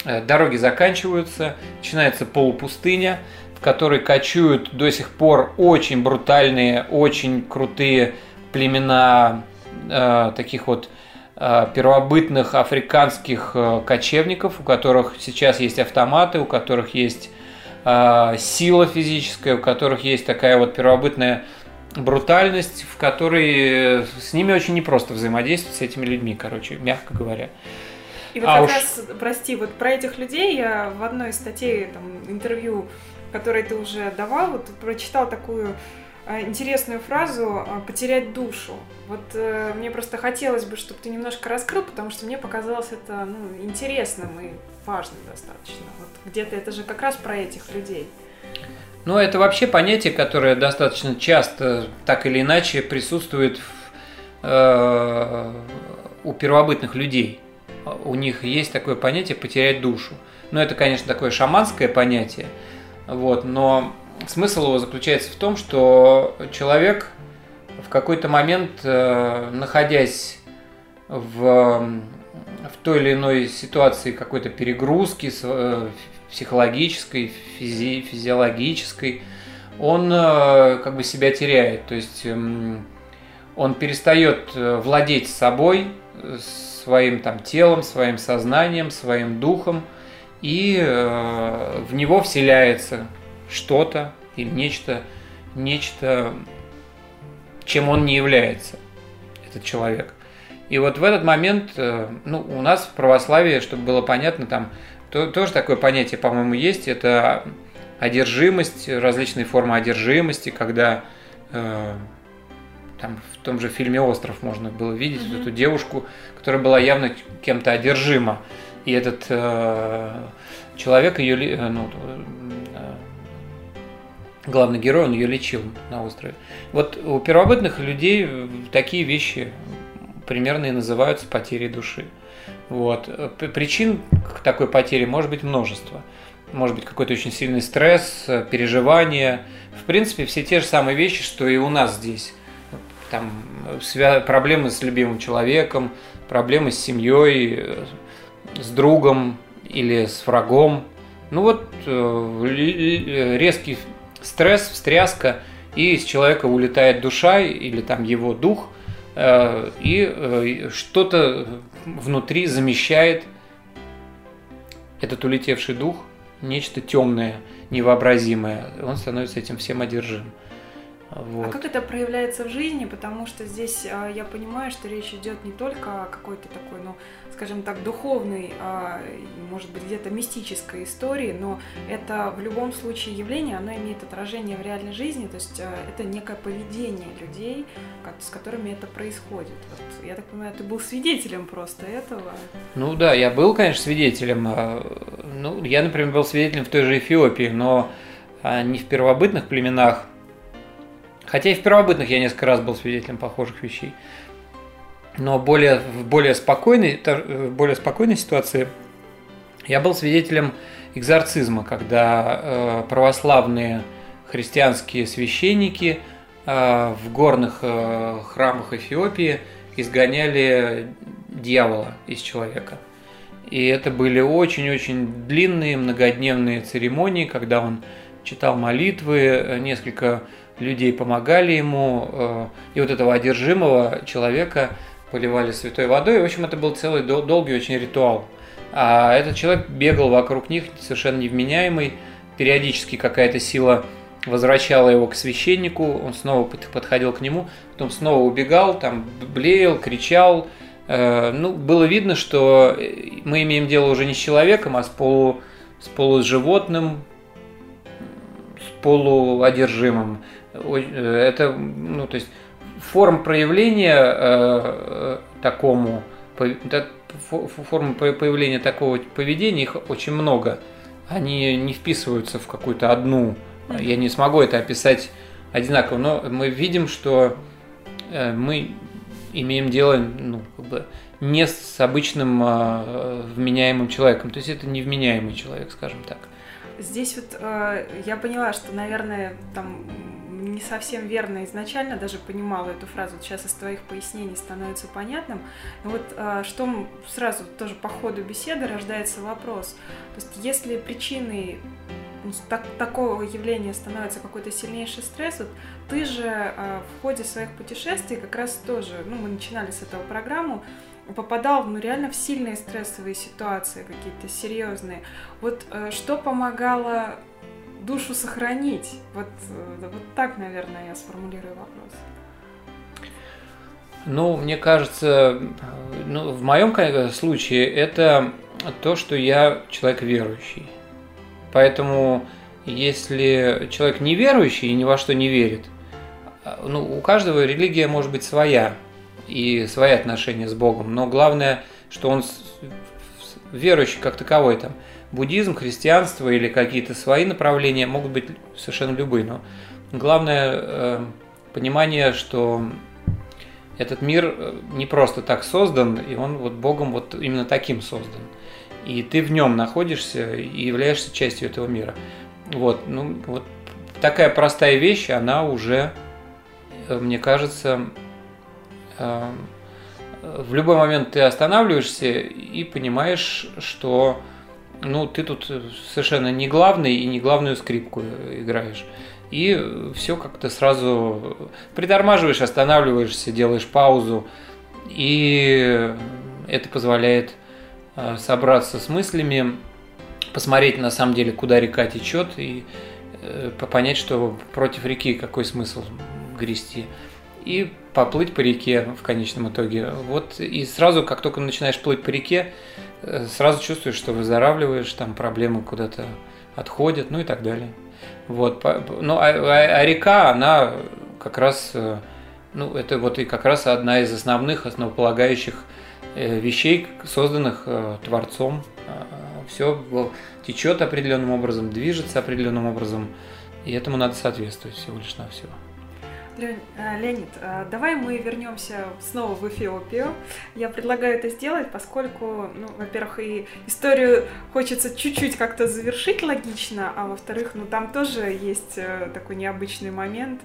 дороги заканчиваются, начинается полупустыня, в которой кочуют до сих пор очень брутальные, очень крутые племена э, таких вот э, первобытных африканских э, кочевников, у которых сейчас есть автоматы, у которых есть э, сила физическая, у которых есть такая вот первобытная брутальность, в которой с ними очень непросто взаимодействовать с этими людьми, короче, мягко говоря. И вот а как уж... раз, прости, вот про этих людей я в одной статье, там, интервью который ты уже давал, вот прочитал такую э, интересную фразу э, «потерять душу». Вот э, мне просто хотелось бы, чтобы ты немножко раскрыл, потому что мне показалось это ну, интересным и важным достаточно. Вот где-то это же как раз про этих людей. Ну, это вообще понятие, которое достаточно часто, так или иначе, присутствует в, э, у первобытных людей. У них есть такое понятие «потерять душу». Но это, конечно, такое шаманское понятие – вот, но смысл его заключается в том, что человек в какой-то момент, э, находясь в в той или иной ситуации какой-то перегрузки э, психологической, физи физиологической, он э, как бы себя теряет. То есть эм, он перестает владеть собой, своим там телом, своим сознанием, своим духом, и в него вселяется что-то или нечто, нечто, чем он не является, этот человек. И вот в этот момент, э, ну, у нас в православии, чтобы было понятно, там то, тоже такое понятие, по-моему, есть, это одержимость, различные формы одержимости, когда э, там в том же фильме «Остров» можно было видеть mm-hmm. вот эту девушку, которая была явно кем-то одержима. И этот э, человек ее, э, ну, э, главный герой, он ее лечил на острове. Вот у первобытных людей такие вещи примерно и называются потерей души. Вот. Причин к такой потере может быть множество. Может быть какой-то очень сильный стресс, переживания. В принципе, все те же самые вещи, что и у нас здесь. Там проблемы с любимым человеком, проблемы с семьей, с другом или с врагом. Ну вот э, резкий стресс, встряска, и из человека улетает душа или там его дух – Э, и э, что-то внутри замещает этот улетевший дух, нечто темное, невообразимое. Он становится этим всем одержим. Вот. А как это проявляется в жизни? Потому что здесь а, я понимаю, что речь идет не только о какой-то такой, ну, скажем так, духовной, а, может быть, где-то мистической истории, но это в любом случае явление, оно имеет отражение в реальной жизни, то есть а, это некое поведение людей, как, с которыми это происходит. Вот, я так понимаю, ты был свидетелем просто этого. Ну да, я был, конечно, свидетелем. А, ну, я, например, был свидетелем в той же Эфиопии, но а, не в первобытных племенах, Хотя и в первобытных я несколько раз был свидетелем похожих вещей. Но более, в более спокойной, в более спокойной ситуации я был свидетелем экзорцизма, когда э, православные христианские священники э, в горных э, храмах Эфиопии изгоняли дьявола из человека. И это были очень-очень длинные многодневные церемонии, когда он читал молитвы, несколько людей помогали ему, э, и вот этого одержимого человека поливали святой водой. В общем, это был целый долгий очень ритуал. А этот человек бегал вокруг них, совершенно невменяемый. Периодически какая-то сила возвращала его к священнику, он снова подходил к нему, потом снова убегал, там блеял, кричал. Э, ну, было видно, что мы имеем дело уже не с человеком, а с, полу, с полуживотным, с полуодержимым. Э, это, ну, то есть форм проявления э, такому, форм появления такого поведения, их очень много. Они не вписываются в какую-то одну. Я не смогу это описать одинаково, но мы видим, что э, мы имеем дело ну, как бы не с обычным э, вменяемым человеком. То есть это невменяемый человек, скажем так. Здесь вот э, я поняла, что, наверное, там не совсем верно изначально даже понимала эту фразу. Вот сейчас из твоих пояснений становится понятным. Но вот э, что сразу тоже по ходу беседы рождается вопрос. То есть если причиной ну, так, такого явления становится какой-то сильнейший стресс, вот ты же э, в ходе своих путешествий как раз тоже, ну мы начинали с этого программу, попадал ну, реально в сильные стрессовые ситуации, какие-то серьезные. Вот э, что помогало душу сохранить? Вот, э, вот так, наверное, я сформулирую вопрос. Ну, мне кажется, ну, в моем случае это то, что я человек верующий. Поэтому, если человек неверующий и ни во что не верит, ну, у каждого религия может быть своя и свои отношения с Богом, но главное, что он верующий как таковой там. Буддизм, христианство или какие-то свои направления могут быть совершенно любые, но главное э, понимание, что этот мир э, не просто так создан, и он вот Богом вот именно таким создан. И ты в нем находишься и являешься частью этого мира. Вот, ну, вот такая простая вещь, она уже, э, мне кажется, в любой момент ты останавливаешься и понимаешь, что ну, ты тут совершенно не главный и не главную скрипку играешь. И все как-то сразу притормаживаешь, останавливаешься, делаешь паузу. И это позволяет э, собраться с мыслями, посмотреть на самом деле, куда река течет, и э, понять, что против реки какой смысл грести. И поплыть по реке в конечном итоге. Вот и сразу, как только начинаешь плыть по реке, э, сразу чувствуешь, что выздоравливаешь, там проблемы куда-то отходят, ну и так далее. Вот, ну а, а, а река, она как раз, э, ну это вот и как раз одна из основных, основополагающих э, вещей, созданных Творцом. Все течет определенным образом, движется определенным образом, и этому надо соответствовать всего лишь на все. Э, Леонид, э, давай мы вернемся снова в Эфиопию. Я предлагаю это сделать, поскольку, ну, во-первых, и историю хочется чуть-чуть как-то завершить логично, а во-вторых, ну, там тоже есть э, такой необычный момент,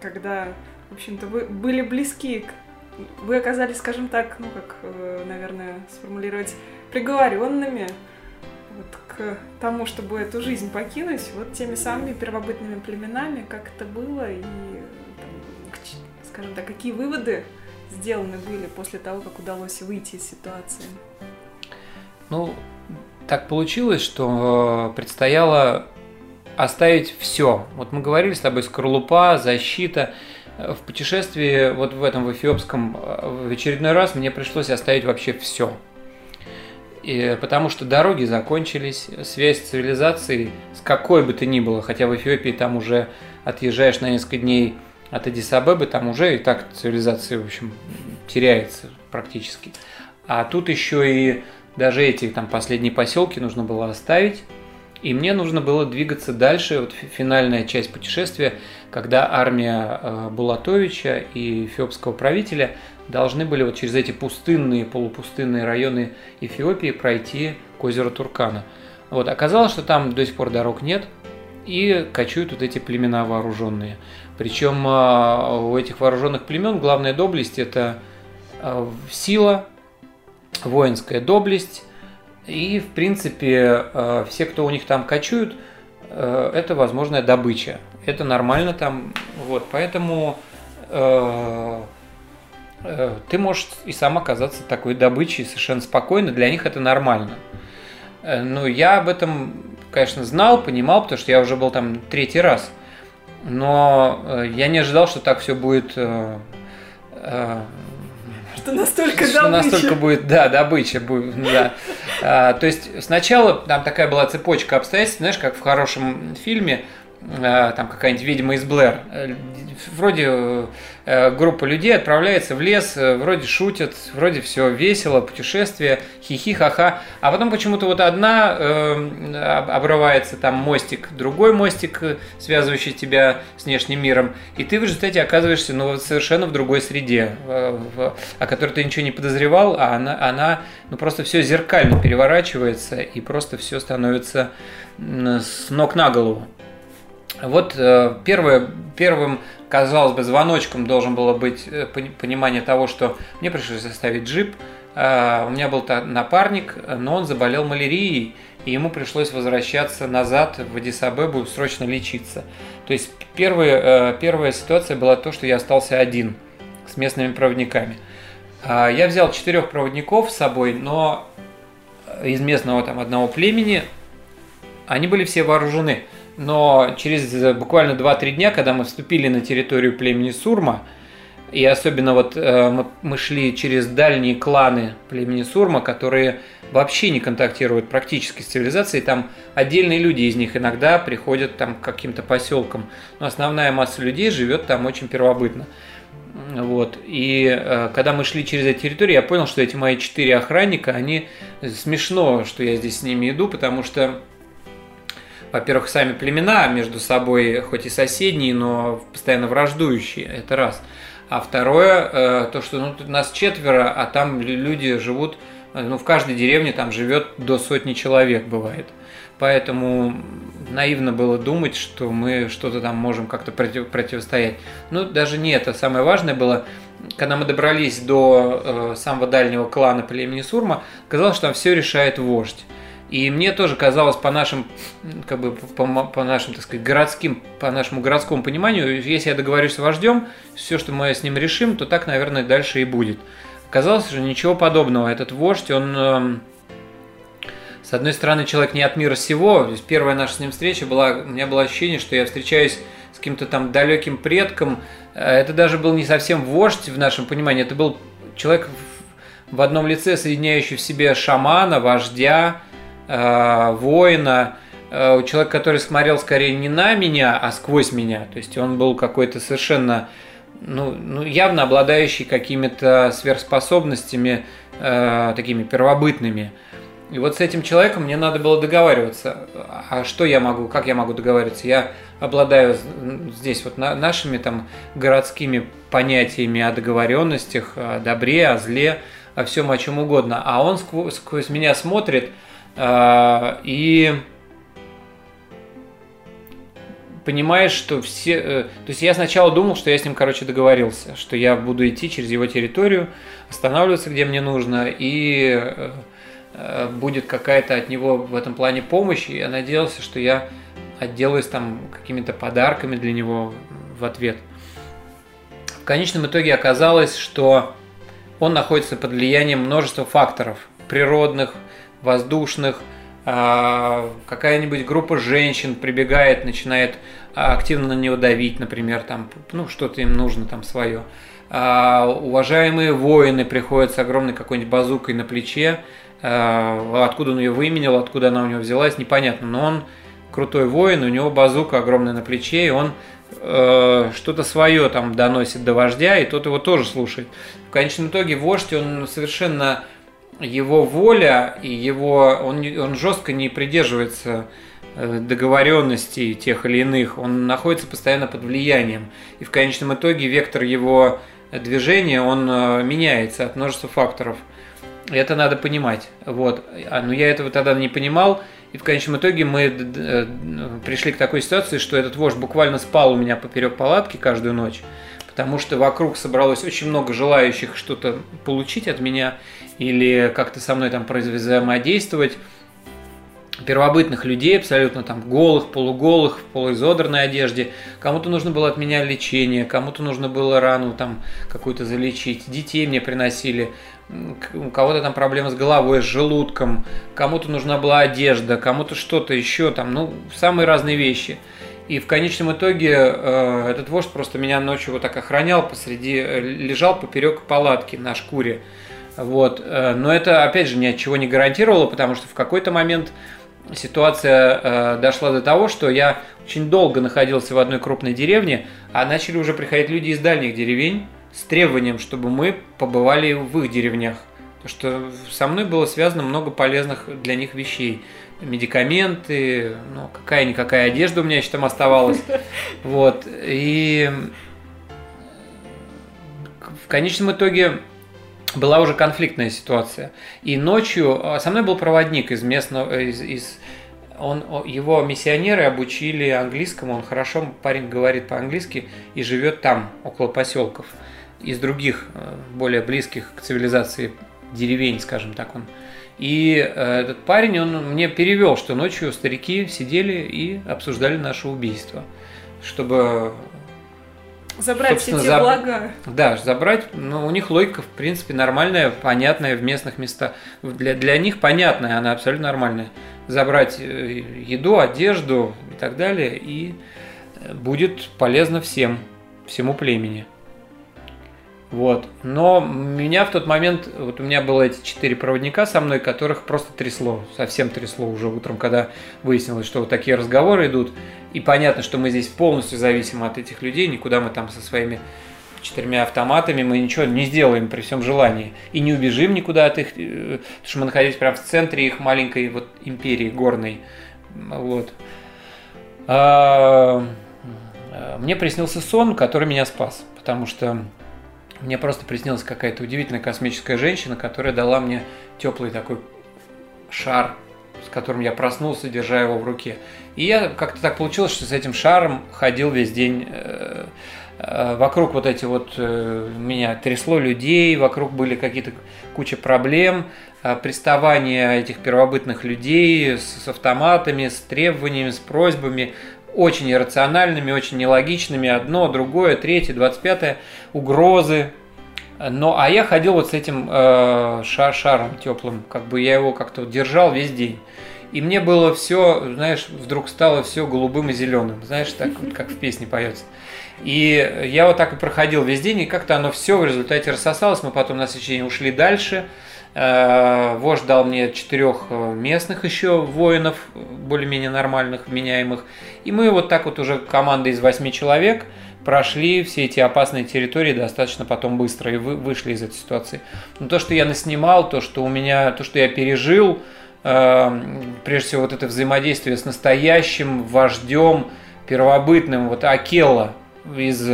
когда, в общем-то, вы были близки к вы оказались, скажем так, ну как, наверное, сформулировать, приговоренными вот к тому, чтобы эту жизнь покинуть, вот теми самыми первобытными племенами, как это было, и, скажем так, какие выводы сделаны были после того, как удалось выйти из ситуации? Ну, так получилось, что предстояло оставить все. Вот мы говорили с тобой, скорлупа, защита. В путешествии вот в этом в эфиопском в очередной раз мне пришлось оставить вообще все. И, потому что дороги закончились, связь с цивилизацией, с какой бы ты ни было, хотя в Эфиопии там уже отъезжаешь на несколько дней от Адисабебы, там уже и так цивилизация, в общем, теряется практически. А тут еще и даже эти там последние поселки нужно было оставить. И мне нужно было двигаться дальше, вот финальная часть путешествия, когда армия э, Булатовича и эфиопского правителя должны были вот через эти пустынные, полупустынные районы Эфиопии пройти к озеру Туркана. Вот, оказалось, что там до сих пор дорог нет, и кочуют вот эти племена вооруженные. Причем а, у этих вооруженных племен главная доблесть – это а, сила, воинская доблесть, и, в принципе, а, все, кто у них там кочуют, это возможная добыча. Это нормально там. Вот, поэтому ты можешь и сам оказаться такой добычей совершенно спокойно, для них это нормально. Э, ну, я об этом, конечно, знал, понимал, потому что я уже был там третий раз. Но э, я не ожидал, что так все будет что настолько что добыча. настолько будет, да, добыча будет, да. А, то есть сначала там такая была цепочка обстоятельств, знаешь, как в хорошем фильме, там какая-нибудь ведьма из Блэр. Вроде Э, группа людей отправляется в лес, э, вроде шутят, вроде все весело, путешествие, хихи, ха-ха. А потом почему-то вот одна э, обрывается там мостик, другой мостик, э, связывающий тебя с внешним миром, и ты в результате оказываешься ну, совершенно в другой среде, э, в, о которой ты ничего не подозревал, а она, она ну, просто все зеркально переворачивается, и просто все становится с ног на голову. Вот э, первое, первым казалось бы, звоночком должен было быть э, понимание того, что мне пришлось оставить джип, а, у меня был напарник, но он заболел малярией, и ему пришлось возвращаться назад в Адисабебу срочно лечиться. То есть первая, э, первая ситуация была то, что я остался один с местными проводниками. Я взял четырех проводников с собой, но из местного там одного племени они были все вооружены – но через э, буквально 2-3 дня, когда мы вступили на территорию племени Сурма, и особенно вот э, мы, шли через дальние кланы племени Сурма, которые вообще не контактируют практически с цивилизацией. Там отдельные люди из них иногда приходят там к каким-то поселкам. Но основная масса людей живет там очень первобытно. Вот. И э, когда мы шли через эту территорию, я понял, что эти мои четыре охранника, они смешно, что я здесь с ними иду, потому что во-первых, сами племена между собой, хоть и соседние, но постоянно враждующие, это раз. А второе, э, то, что ну, нас четверо, а там люди живут, э, ну, в каждой деревне там живет до сотни человек, бывает. Поэтому наивно было думать, что мы что-то там можем как-то против, противостоять. Ну, даже не это. Самое важное было, когда мы добрались до э, самого дальнего клана племени Сурма, казалось, что там все решает вождь. И мне тоже казалось по нашим, как бы по, по нашим, так сказать, городским, по нашему городскому пониманию, если я договорюсь с вождем, все, что мы с ним решим, то так, наверное, дальше и будет. Оказалось же ничего подобного. Этот вождь, он, э, с одной стороны, человек не от мира сего. То есть первая наша с ним встреча была, у меня было ощущение, что я встречаюсь с каким-то там далеким предком. Э, это даже был не совсем вождь в нашем понимании, это был человек в одном лице, соединяющий в себе шамана, вождя, э, воина, э, человек, который смотрел скорее не на меня, а сквозь меня. То есть он был какой-то совершенно, ну, ну явно обладающий какими-то сверхспособностями, э, такими первобытными. И вот с этим человеком мне надо было договариваться. А что я могу, как я могу договариваться? Я обладаю здесь вот нашими там городскими понятиями о договоренностях, о добре, о зле, о всем, о чем угодно. А он сквозь, сквозь меня смотрит – и понимаешь, что все... Э, то есть я сначала думал, что я с ним, короче, договорился, что я буду идти через его территорию, останавливаться, где мне нужно, и э, э, будет какая-то от него в этом плане помощь, и я надеялся, что я отделаюсь там какими-то подарками для него в ответ. В конечном итоге оказалось, что он находится под влиянием множества факторов, природных, воздушных, а, какая-нибудь группа женщин прибегает, начинает а, активно на него давить, например, там, ну, что-то им нужно там свое. А, уважаемые воины приходят с огромной какой-нибудь базукой на плече, откуда он ее выменил, откуда она у него взялась, непонятно, но он крутой воин, у него базука огромная на плече, и он э, что-то свое там доносит до вождя, и тот его тоже слушает. В конечном итоге вождь, он совершенно его воля и его он, он жестко не придерживается э, договоренностей тех или иных, он находится постоянно под влиянием. И в конечном итоге вектор его движения, он э, меняется от множества факторов. Это надо понимать. Вот. А, но я этого тогда не понимал. И в конечном итоге мы э, пришли к такой ситуации, что этот вождь буквально спал у меня поперек палатки каждую ночь потому что вокруг собралось очень много желающих что-то получить от меня или как-то со мной там взаимодействовать первобытных людей, абсолютно там голых, полуголых, в полуизодранной одежде. Кому-то нужно было от меня лечение, кому-то нужно было рану там какую-то залечить. Детей мне приносили, у кого-то там проблемы с головой, с желудком, кому-то нужна была одежда, кому-то что-то еще там, ну, самые разные вещи. И в конечном итоге э, этот вождь просто меня ночью вот так охранял посреди, э, лежал поперек палатки на шкуре. Вот. Э, но это, опять же, ни от чего не гарантировало, потому что в какой-то момент ситуация э, дошла до того, что я очень долго находился в одной крупной деревне, а начали уже приходить люди из дальних деревень с требованием, чтобы мы побывали в их деревнях. Потому что со мной было связано много полезных для них вещей медикаменты, ну, какая-никакая одежда у меня еще там оставалась. Вот. И в конечном итоге была уже конфликтная ситуация. И ночью а, со мной был проводник из местного, из, из он, его миссионеры обучили английскому, он хорошо, парень говорит по-английски и живет там, около поселков. Из других, э, более близких к цивилизации деревень, скажем так, он и э, этот парень, он мне перевел, что ночью старики сидели и обсуждали наше убийство, чтобы Забрать все эти заб... блага. Да, забрать, но у них логика, в принципе, нормальная, понятная в местных местах. Для, для них понятная, она абсолютно нормальная. Забрать э, еду, одежду и так далее, и э, будет полезно всем, всему племени. Вот. Но меня в тот момент, вот у меня было эти четыре проводника со мной, которых просто трясло, совсем трясло уже утром, когда выяснилось, что вот такие разговоры идут. И понятно, что мы здесь полностью зависим от этих людей, никуда мы там со своими четырьмя автоматами мы ничего не сделаем при всем желании. И не убежим никуда от их, э, потому что мы находились прямо в центре их маленькой вот империи горной. Вот. А, мне приснился сон, который меня спас, потому что мне просто приснилась какая-то удивительная космическая женщина, которая дала мне теплый такой шар, с которым я проснулся, держа его в руке. И я как-то так получилось, что с этим шаром ходил весь день, э, э, вокруг вот эти вот, э, меня трясло людей, вокруг были какие-то куча проблем, приставания этих первобытных людей с, с автоматами, с требованиями, с просьбами, очень иррациональными, очень нелогичными, одно, другое, третье, двадцать пятое, угрозы. Но, а я ходил вот с этим э, шар, шаром теплым, как бы я его как-то держал весь день. И мне было все, знаешь, вдруг стало все голубым и зеленым, знаешь, так вот, как в песне поется. И я вот так и проходил весь день, и как-то оно все в результате рассосалось. Мы потом на следующий ушли дальше. Э, вождь дал мне четырех э, местных еще воинов, более-менее нормальных, меняемых. И мы вот так вот уже команда из восьми человек прошли все эти опасные территории достаточно потом быстро и вы, вышли из этой ситуации. Но то, что я наснимал, то, что у меня, то, что я пережил, э, прежде всего вот это взаимодействие с настоящим вождем, первобытным, вот Акелла из,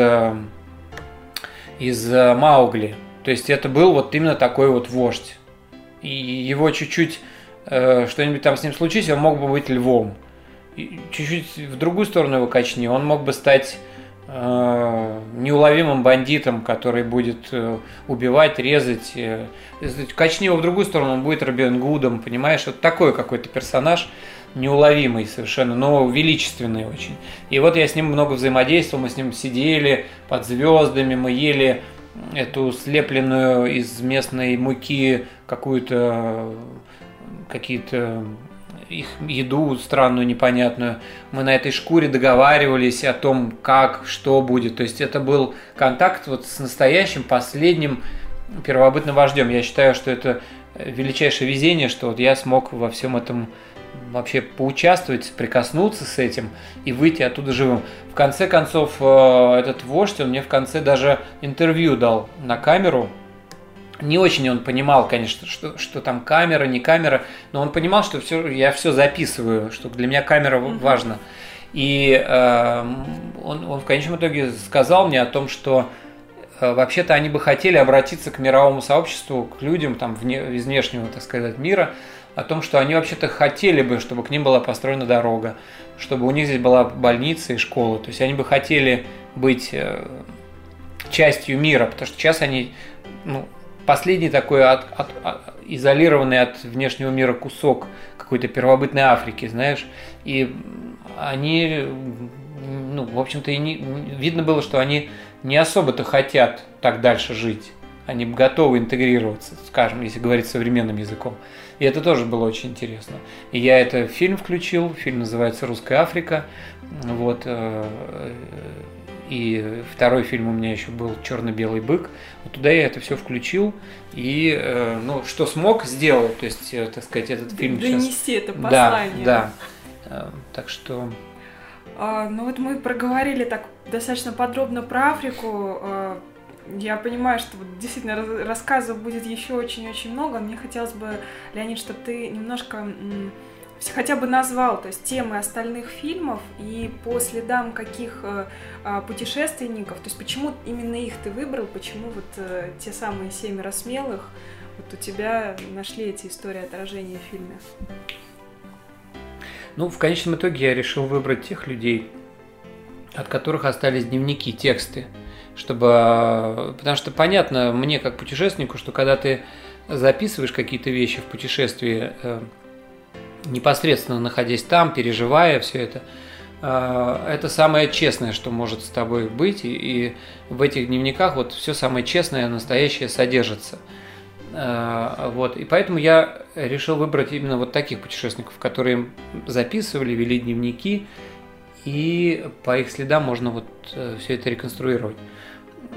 из Маугли. То есть это был вот именно такой вот вождь и его чуть-чуть э, что-нибудь там с ним случись, он мог бы быть львом. Чуть-чуть в другую сторону его качни, он мог бы стать э, неуловимым бандитом, который будет э, убивать, резать. Э, качни его в другую сторону, он будет Робин Гудом, понимаешь? Вот такой какой-то персонаж неуловимый совершенно, но величественный очень. И вот я с ним много взаимодействовал, мы с ним сидели под звездами, мы ели эту слепленную из местной муки какую-то какие-то их еду странную, непонятную. Мы на этой шкуре договаривались о том, как, что будет. То есть это был контакт вот с настоящим последним первобытным вождем. Я считаю, что это величайшее везение, что вот я смог во всем этом вообще поучаствовать, прикоснуться с этим и выйти оттуда живым. В конце концов, э, этот вождь, он мне в конце даже интервью дал на камеру. Не очень он понимал, конечно, что, что там камера, не камера, но он понимал, что все, я все записываю, что для меня камера mm-hmm. важна. И э, он, он в конечном итоге сказал мне о том, что э, вообще-то они бы хотели обратиться к мировому сообществу, к людям там вне, из внешнего, так сказать, мира, о том, что они вообще-то хотели бы, чтобы к ним была построена дорога, чтобы у них здесь была больница и школа. То есть они бы хотели быть э, частью мира, потому что сейчас они ну, последний такой от, от, от, изолированный от внешнего мира кусок какой-то первобытной Африки, знаешь, и они, ну, в общем-то, и не, видно было, что они не особо-то хотят так дальше жить. Они готовы интегрироваться, скажем, если говорить современным языком. И это тоже было очень интересно. И я это фильм включил, фильм называется «Русская Африка». Вот, э, и второй фильм у меня еще был «Черно-белый бык». Вот туда я это все включил и, э, ну, что смог, сделал. То есть, э, так сказать, этот фильм Донести сейчас... это послание. Да, да. Так что... А, ну вот мы проговорили так достаточно подробно про Африку. Я понимаю, что вот действительно рассказов будет еще очень-очень много. Мне хотелось бы, Леонид, чтобы ты немножко хотя бы назвал, то есть темы остальных фильмов и по следам каких э, а, путешественников, то есть почему именно их ты выбрал, почему вот э, те самые семеро смелых вот у тебя нашли эти истории отражения в фильме? Ну, в конечном итоге я решил выбрать тех людей, от которых остались дневники, тексты чтобы... Потому что понятно мне, как путешественнику, что когда ты записываешь какие-то вещи в путешествии, э, непосредственно находясь там, переживая все это, э, это самое честное, что может с тобой быть, и в этих дневниках вот все самое честное, настоящее содержится. Э, вот. И поэтому я решил выбрать именно вот таких путешественников, которые записывали, вели дневники, и по их следам можно вот все это реконструировать.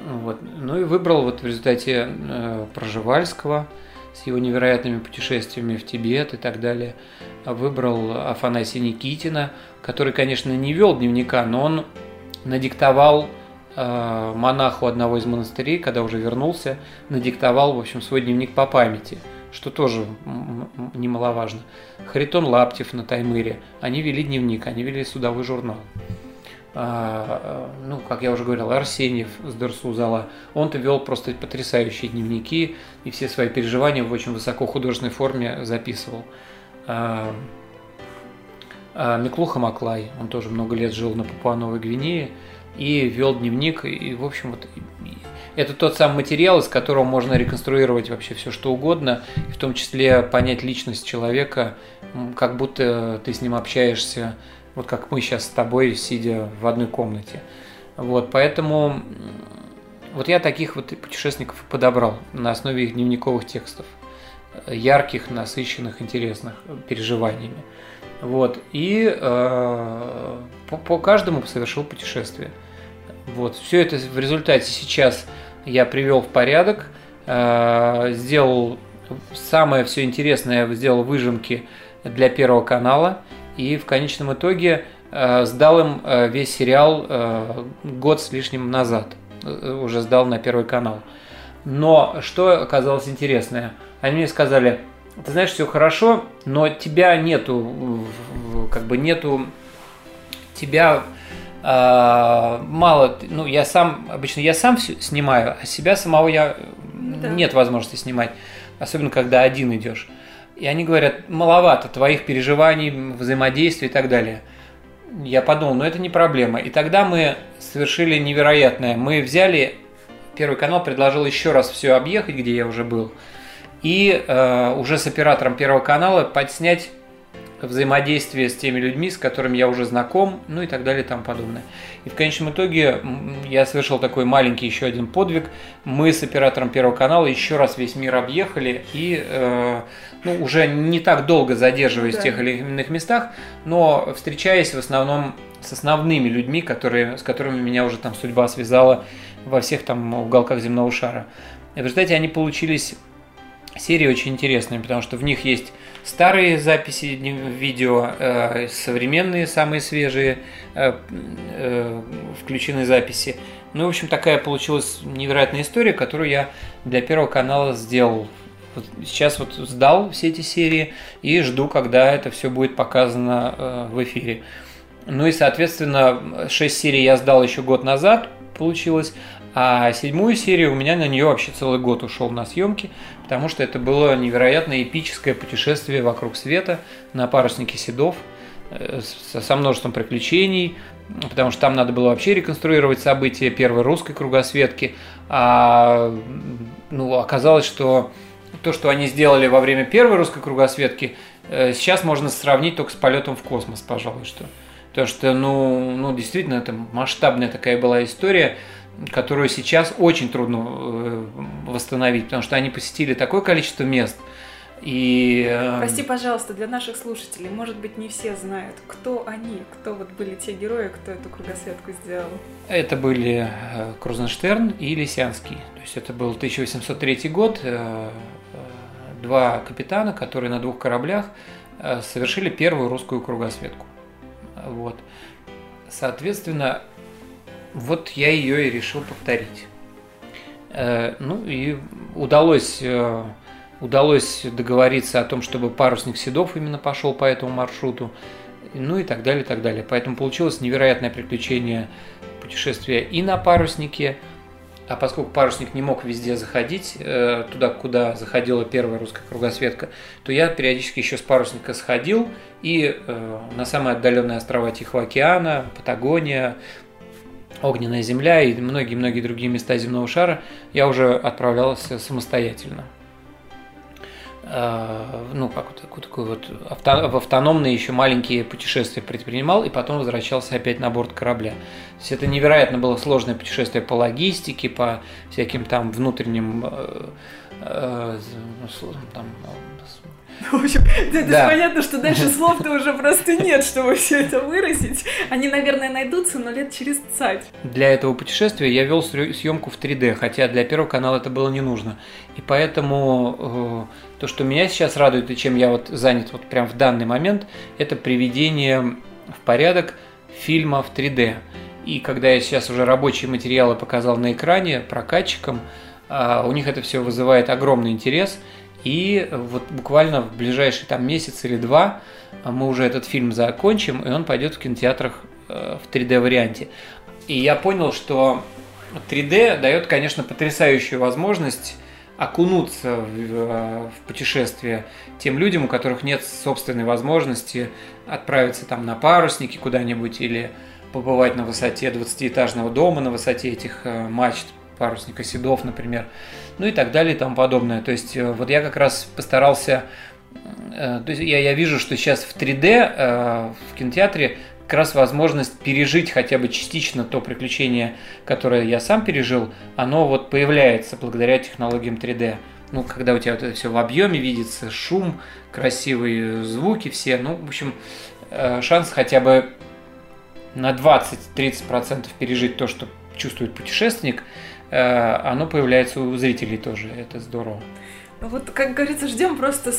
Вот. Ну и выбрал вот в результате э, Проживальского с его невероятными путешествиями в Тибет и так далее. Выбрал Афанасия Никитина, который, конечно, не вел дневника, но он надиктовал э, монаху одного из монастырей, когда уже вернулся, надиктовал, в общем, свой дневник по памяти, что тоже немаловажно. Харитон Лаптев на Таймыре, они вели дневник, они вели судовой журнал. А, ну, как я уже говорил, Арсеньев с Дерсузала, он-то вел просто потрясающие дневники и все свои переживания в очень высоко художественной форме записывал. А, а, Миклуха Маклай, он тоже много лет жил на Папуановой Гвинее, и вел дневник. И, в общем, вот это тот самый материал, из которого можно реконструировать вообще все, что угодно, в том числе понять личность человека, как будто ты с ним общаешься, вот как мы сейчас с тобой, сидя в одной комнате. Вот, поэтому вот я таких вот путешественников подобрал на основе их дневниковых текстов, ярких, насыщенных, интересных переживаниями. Вот, и э, по, по каждому совершил путешествие. Вот, все это в результате сейчас я привел в порядок, э, сделал самое все интересное, сделал выжимки для Первого канала, и в конечном итоге э, сдал им э, весь сериал год с лишним назад – уже сдал на Первый канал. Но что оказалось интересное? Они мне сказали, ты знаешь, все хорошо, но тебя нету, как бы нету тебя мало, ну я сам, обычно я сам все снимаю, а себя самого я да. нет возможности снимать, особенно когда один идешь. И они говорят, маловато твоих переживаний, взаимодействия и так далее. Я подумал, ну это не проблема. И тогда мы совершили невероятное. Мы взяли, Первый канал предложил еще раз все объехать, где я уже был, и э, уже с оператором Первого канала подснять взаимодействие с теми людьми, с которыми я уже знаком, ну и так далее и тому подобное. И в конечном итоге я совершил такой маленький еще один подвиг. Мы с оператором Первого канала еще раз весь мир объехали и э, ну, уже не так долго задерживаясь да. в тех или иных местах, но встречаясь в основном с основными людьми, которые, с которыми меня уже там судьба связала во всех там уголках земного шара. И в результате они получились серии очень интересные, потому что в них есть старые записи видео, э, современные, самые свежие, э, э, включены записи. Ну, в общем, такая получилась невероятная история, которую я для Первого канала сделал. Сейчас вот сдал все эти серии и жду, когда это все будет показано в эфире. Ну и, соответственно, 6 серий я сдал еще год назад, получилось, а седьмую серию у меня на нее вообще целый год ушел на съемки, потому что это было невероятно эпическое путешествие вокруг света на паруснике Седов э, со множеством приключений, потому что там надо было вообще реконструировать события первой русской кругосветки, а ну, оказалось, что то, что они сделали во время первой русской кругосветки, э, сейчас можно сравнить только с полетом в космос, пожалуй, что. Потому что, ну, ну, действительно, это масштабная такая была история, которую сейчас очень трудно э, восстановить, потому что они посетили такое количество мест. И... Э, Прости, пожалуйста, для наших слушателей, может быть, не все знают, кто они, кто вот были те герои, кто эту кругосветку сделал. Это были э, Крузенштерн и Лисянский. То есть это был 1803 год. Два капитана, которые на двух кораблях совершили первую русскую кругосветку. Вот. Соответственно, вот я ее и решил повторить. Э, ну и удалось, э, удалось договориться о том, чтобы парусник Седов именно пошел по этому маршруту, ну и так далее, и так далее. Поэтому получилось невероятное приключение путешествия и на паруснике, а поскольку парусник не мог везде заходить, э, туда, куда заходила первая русская кругосветка, то я периодически еще с парусника сходил и на самые отдаленные острова Тихого океана, Патагония, Огненная земля и многие-многие другие места земного шара я уже отправлялся самостоятельно. Э, ну, как вот такой вот авто, в автономные еще маленькие путешествия предпринимал и потом возвращался опять на борт корабля. То есть это невероятно было сложное путешествие по логистике, по всяким там внутренним э, э, ну, там, в общем, это да. понятно, что дальше слов-то уже просто нет, чтобы все это выразить. Они, наверное, найдутся, но лет через цать. Для этого путешествия я вел съемку в 3D, хотя для первого канала это было не нужно. И поэтому э, то, что меня сейчас радует и чем я вот занят вот прям в данный момент, это приведение в порядок фильма в 3D. И когда я сейчас уже рабочие материалы показал на экране прокатчикам, э, у них это все вызывает огромный интерес – и вот буквально в ближайший там месяц или два а, мы уже этот фильм закончим, и он пойдет в кинотеатрах э, в 3D варианте. И я понял, что 3D дает, конечно, потрясающую возможность окунуться в, в путешествие тем людям, у которых нет собственной возможности отправиться там на парусники куда-нибудь или побывать на высоте 20-этажного дома, на высоте этих э, мачт, парусника седов, например, ну и так далее и тому подобное. То есть э, вот я как раз постарался, то есть я, я вижу, что сейчас в 3D в кинотеатре как раз возможность пережить хотя бы частично то приключение, которое я сам пережил, оно вот появляется благодаря технологиям 3D ну, когда у тебя вот это все в объеме видится, шум, красивые звуки все, ну, в общем, э, шанс хотя бы на 20-30% пережить то, что чувствует путешественник, э, оно появляется у зрителей тоже, это здорово. Вот, как говорится, ждем просто,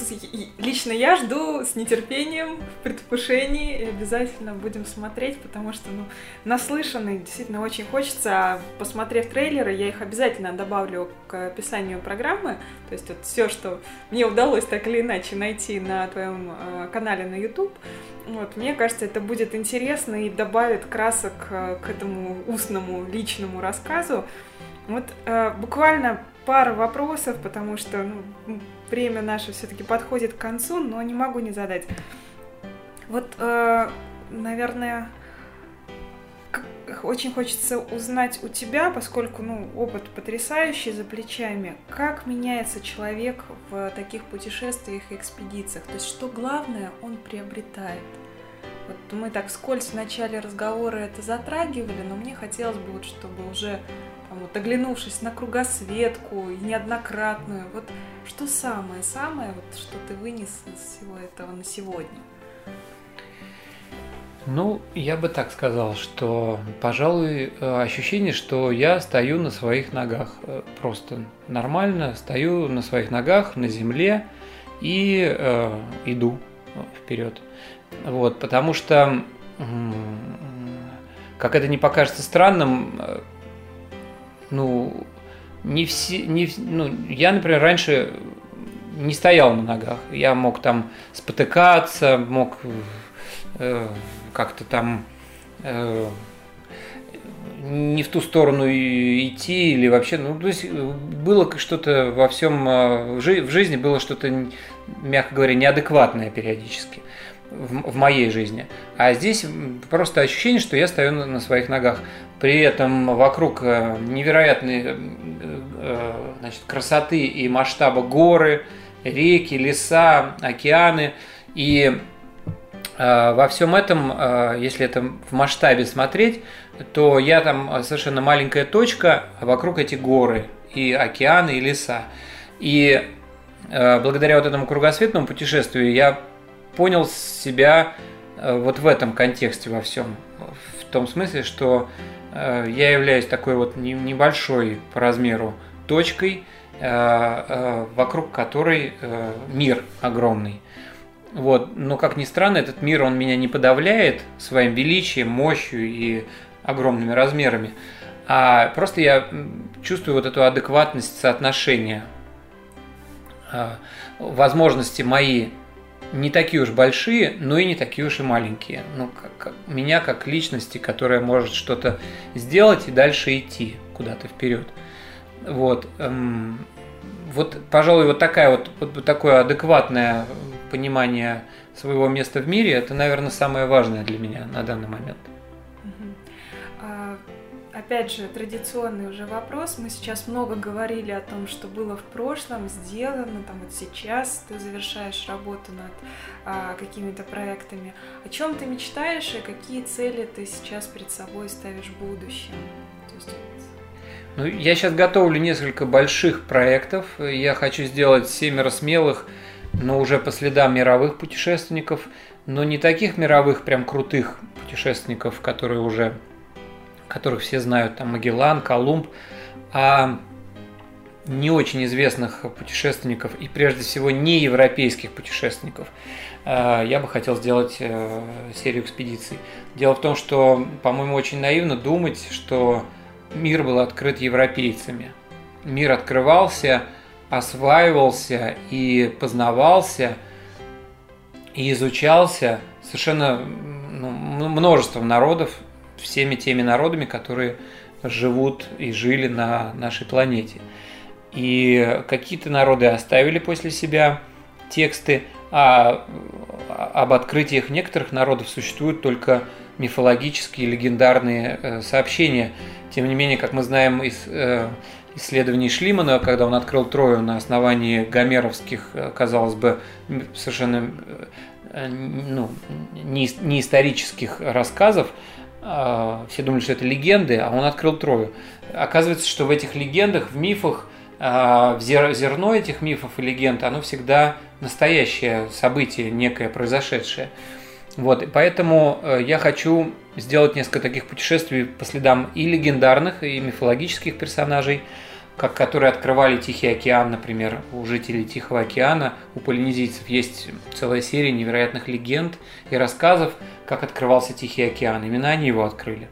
лично я жду с нетерпением, в предвкушении, и обязательно будем смотреть, потому что, ну, наслышанный действительно очень хочется, а посмотрев трейлеры, я их обязательно добавлю к описанию программы, то есть вот все, что мне удалось так или иначе найти на твоем э, канале на YouTube, вот, мне кажется, это будет интересно и добавит красок э, к этому устному личному рассказу. Вот э, буквально пара вопросов, потому что ну, время наше все-таки подходит к концу, но не могу не задать. Вот, э, наверное, очень хочется узнать у тебя, поскольку ну, опыт потрясающий за плечами, как меняется человек в таких путешествиях и экспедициях? То есть что главное он приобретает? Вот мы так вскользь в начале разговора это затрагивали, но мне хотелось бы, вот, чтобы уже вот, оглянувшись на кругосветку неоднократную, вот что самое-самое, вот, что ты вынес из всего этого на сегодня? Ну, я бы так сказал, что, пожалуй, ощущение, что я стою на своих ногах. Э, просто нормально стою на своих ногах, на земле и э, иду вперед. Вот, потому что, как это не покажется странным, э, ну, не все, не, ну, я, например, раньше не стоял на ногах. Я мог там спотыкаться, мог э, как-то там э, не в ту сторону идти или вообще, ну, то есть э, было что-то во всем, э, в жизни было что-то, мягко говоря, неадекватное периодически в, в моей жизни. А здесь просто ощущение, что я стою на, на своих ногах. При этом вокруг э, невероятной э, э, значит, красоты и масштаба горы, реки, леса, океаны. И во всем этом, если это в масштабе смотреть, то я там совершенно маленькая точка, а вокруг эти горы и океаны, и леса. И благодаря вот этому кругосветному путешествию я понял себя вот в этом контексте во всем. В том смысле, что Э, я являюсь такой вот небольшой по размеру точкой, э, э, вокруг которой мир огромный. Вот. Но, как ни странно, этот мир, он меня не подавляет своим величием, мощью и огромными размерами, а просто я чувствую вот эту адекватность соотношения. Возможности мои не такие уж большие, но и не такие уж и маленькие. Ну, как, меня как личности, которая может что-то сделать и дальше идти куда-то вперед. Вот. Эм, вот, пожалуй, вот такая вот, вот такое адекватное понимание своего места в мире, это, наверное, самое важное для меня на данный момент опять же, традиционный уже вопрос. Мы сейчас много говорили о том, что было в прошлом, сделано, там вот сейчас ты завершаешь работу над а, какими-то проектами. О чем ты мечтаешь и какие цели ты сейчас перед собой ставишь в будущем? Ну, я сейчас готовлю несколько больших проектов. Я хочу сделать семеро смелых, но уже по следам мировых путешественников, но не таких мировых прям крутых путешественников, которые уже которых все знают, там Магеллан, Колумб, а не очень известных путешественников и прежде всего не европейских путешественников, а, я бы хотел сделать э, серию экспедиций. Дело в том, что, по-моему, очень наивно думать, что мир был открыт европейцами. Мир открывался, осваивался и познавался и изучался совершенно ну, множеством народов всеми теми народами, которые живут и жили на нашей планете. И какие-то народы оставили после себя тексты, а об открытиях некоторых народов существуют только мифологические, легендарные э, сообщения. Тем не менее, как мы знаем из э, исследований Шлимана, когда он открыл Трою на основании гомеровских, э, казалось бы, совершенно ну, не, исторических рассказов, а, все думали, что это легенды, а он открыл Трою. Оказывается, что в этих легендах, в мифах, а, в зерно этих мифов и легенд, оно всегда настоящее событие, некое произошедшее. Вот, и поэтому э, я хочу сделать несколько таких путешествий по следам и легендарных, и мифологических персонажей, как которые открывали Тихий океан, например, у жителей Тихого океана, у полинезийцев есть целая серия невероятных легенд и рассказов, как открывался Тихий океан. Именно они его открыли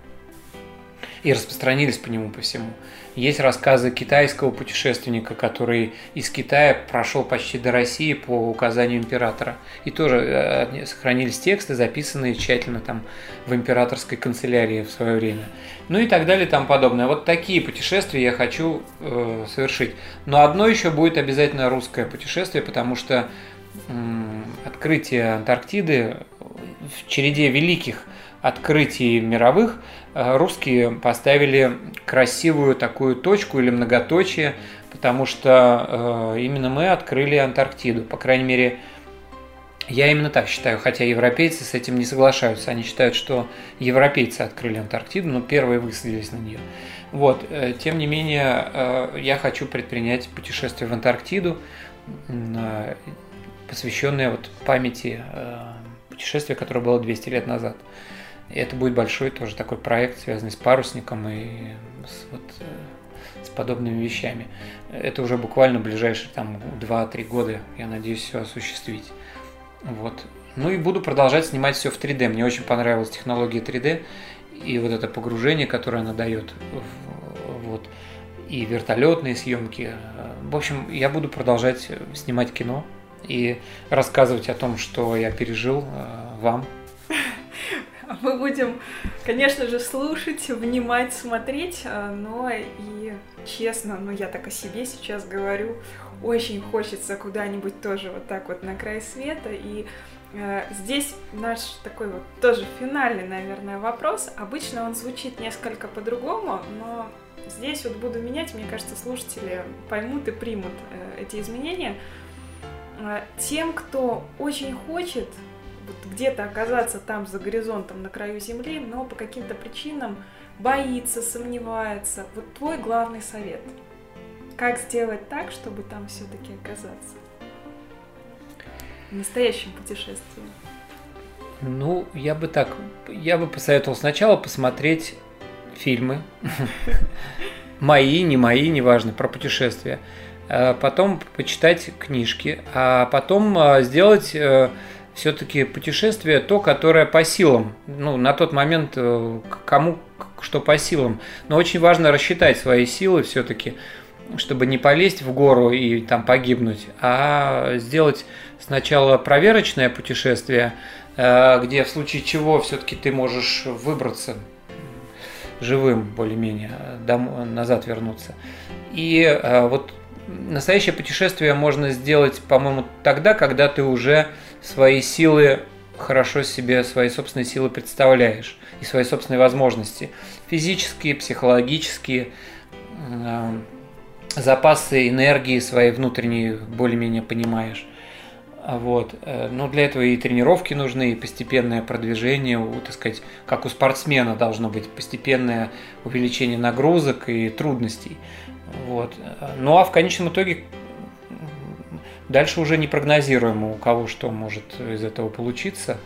и распространились по нему по всему. Есть рассказы китайского путешественника, который из Китая прошел почти до России по указанию императора. И тоже э, сохранились тексты, записанные тщательно там в императорской канцелярии в свое время. Ну и так далее тому подобное. Вот такие путешествия я хочу э, совершить. Но одно еще будет обязательно русское путешествие, потому что э, открытие Антарктиды в череде великих открытий мировых э, русские поставили красивую такую точку или многоточие, потому что э, именно мы открыли Антарктиду. По крайней мере, я именно так считаю, хотя европейцы с этим не соглашаются. Они считают, что европейцы открыли Антарктиду, но первые высадились на нее. Вот. Э, тем не менее, я хочу предпринять путешествие в Антарктиду, посвященное вот памяти путешествия, которое было 200 лет назад. И это будет большой тоже такой проект, связанный с парусником и с, вот, э, с подобными вещами. Это уже буквально ближайшие там 2-3 года, я надеюсь, все осуществить. Вот. Ну и буду продолжать снимать все в 3D. Мне очень понравилась технология 3D и вот это погружение, которое она дает. Вот. И вертолетные съемки. В общем, я буду продолжать снимать кино и рассказывать о том, что я пережил э, вам, мы будем, конечно же, слушать, внимать, смотреть, а, но и честно, ну я так о себе сейчас говорю, очень хочется куда-нибудь тоже вот так вот на край света. И э, здесь наш такой вот тоже финальный, наверное, вопрос. Обычно он звучит несколько по-другому, но здесь вот буду менять, мне кажется, слушатели поймут и примут э, эти изменения. Э, тем, кто очень хочет вот где-то оказаться там за горизонтом на краю земли, но по каким-то причинам боится, сомневается. Вот твой главный совет. Как сделать так, чтобы там все-таки оказаться? В настоящем путешествии. Ну, я бы так, я бы посоветовал сначала посмотреть фильмы, мои, не мои, неважно, про путешествия. Э, потом почитать книжки, а потом э, сделать э, все-таки путешествие то, которое по силам. Ну, на тот момент э, кому что по силам. Но очень важно рассчитать свои силы все-таки, чтобы не полезть в гору и там погибнуть, а сделать сначала проверочное путешествие, э, где в случае чего все-таки ты можешь выбраться живым более-менее, назад вернуться. И э, вот настоящее путешествие можно сделать, по-моему, тогда, когда ты уже свои силы хорошо себе свои собственные силы представляешь и свои собственные возможности физические, психологические, э, запасы энергии своей внутренней более-менее понимаешь. Вот. Э, но для этого и тренировки нужны, и постепенное продвижение, так сказать, как у спортсмена должно быть постепенное увеличение нагрузок и трудностей. Вот. Ну а в конечном итоге Дальше уже не прогнозируемо, у кого что может из этого получиться.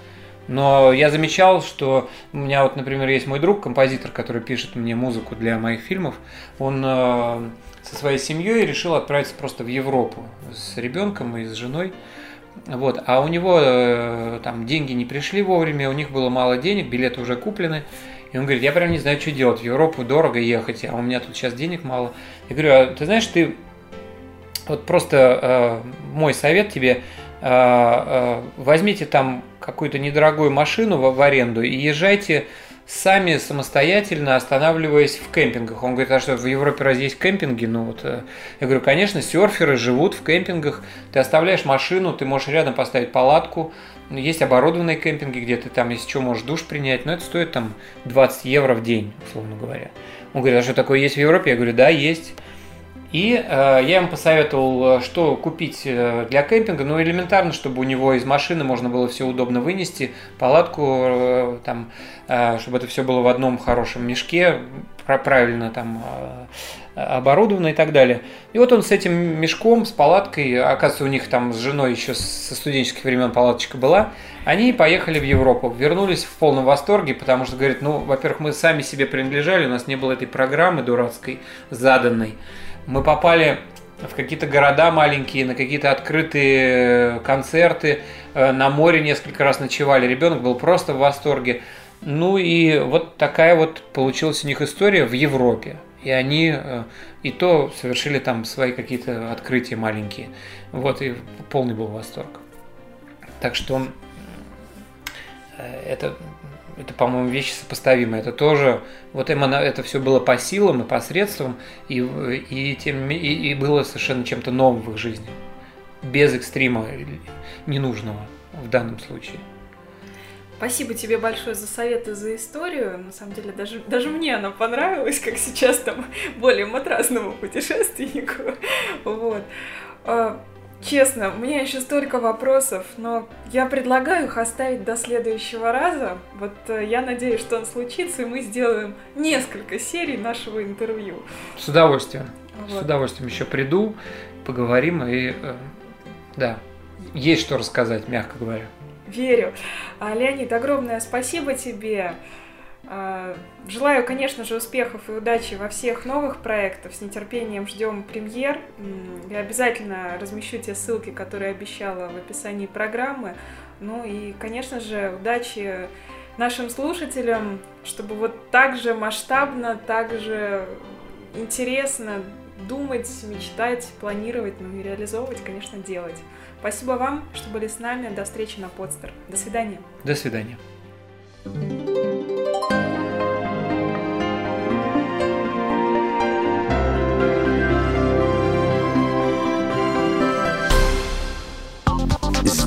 Но я замечал, что у меня вот, например, есть мой друг, композитор, который пишет мне музыку для моих фильмов. Он э, со своей семьей решил отправиться просто в Европу с ребенком и с женой. Вот. А у него э, там деньги не пришли вовремя, у них было мало денег, билеты уже куплены. И он говорит, я прям не знаю, что делать, в Европу дорого ехать, а у меня тут сейчас денег мало. Я говорю, а ты знаешь, ты вот просто э, мой совет тебе, э, э, возьмите там какую-то недорогую машину в, в аренду и езжайте сами самостоятельно останавливаясь в кемпингах. Он говорит, а что в Европе разве есть кемпинги? Ну вот, э, я говорю, конечно, серферы живут в кемпингах. Ты оставляешь машину, ты можешь рядом поставить палатку. Есть оборудованные кемпинги, где ты там, если что, можешь душ принять, но это стоит там 20 евро в день, условно говоря. Он говорит, а что такое есть в Европе? Я говорю, да, есть. И э, я ему посоветовал, э, что купить э, для кемпинга. Ну, элементарно, чтобы у него из машины можно было все удобно вынести, палатку, э, там, э, чтобы это все было в одном хорошем мешке, правильно там э, оборудовано и так далее. И вот он с этим мешком, с палаткой, оказывается, у них там с женой еще со студенческих времен палаточка была, они поехали в Европу, вернулись в полном восторге, потому что, говорит, ну, во-первых, мы сами себе принадлежали, у нас не было этой программы дурацкой, заданной мы попали в какие-то города маленькие, на какие-то открытые концерты, э, на море несколько раз ночевали. Ребенок был просто в восторге. Ну и вот такая вот получилась у них история в Европе. И они э, и то совершили там свои какие-то открытия маленькие. Вот, и полный был восторг. Так что э, это это, по-моему, вещи сопоставимые. Это тоже, вот именно это все было по силам и посредством, и, и, тем, и, и было совершенно чем-то новым в их жизни. Без экстрима ненужного в данном случае. Спасибо тебе большое за советы, за историю. На самом деле, даже, даже мне она понравилась, как сейчас там более матрасному путешественнику. Вот. Честно, у меня еще столько вопросов, но я предлагаю их оставить до следующего раза. Вот э, я надеюсь, что он случится, и мы сделаем несколько серий нашего интервью. С удовольствием. Вот. С удовольствием еще приду, поговорим и э, да, есть что рассказать, мягко говоря. Верю. А, Леонид, огромное спасибо тебе. А, желаю, конечно же, успехов и удачи во всех новых проектах. С нетерпением ждем премьер. Я обязательно размещу те ссылки, которые обещала в описании программы. Ну и, конечно же, удачи нашим слушателям, чтобы вот так же масштабно, так же интересно думать, мечтать, планировать, ну и реализовывать, конечно, делать. Спасибо вам, что были с нами. До встречи на подстер. До свидания. До свидания.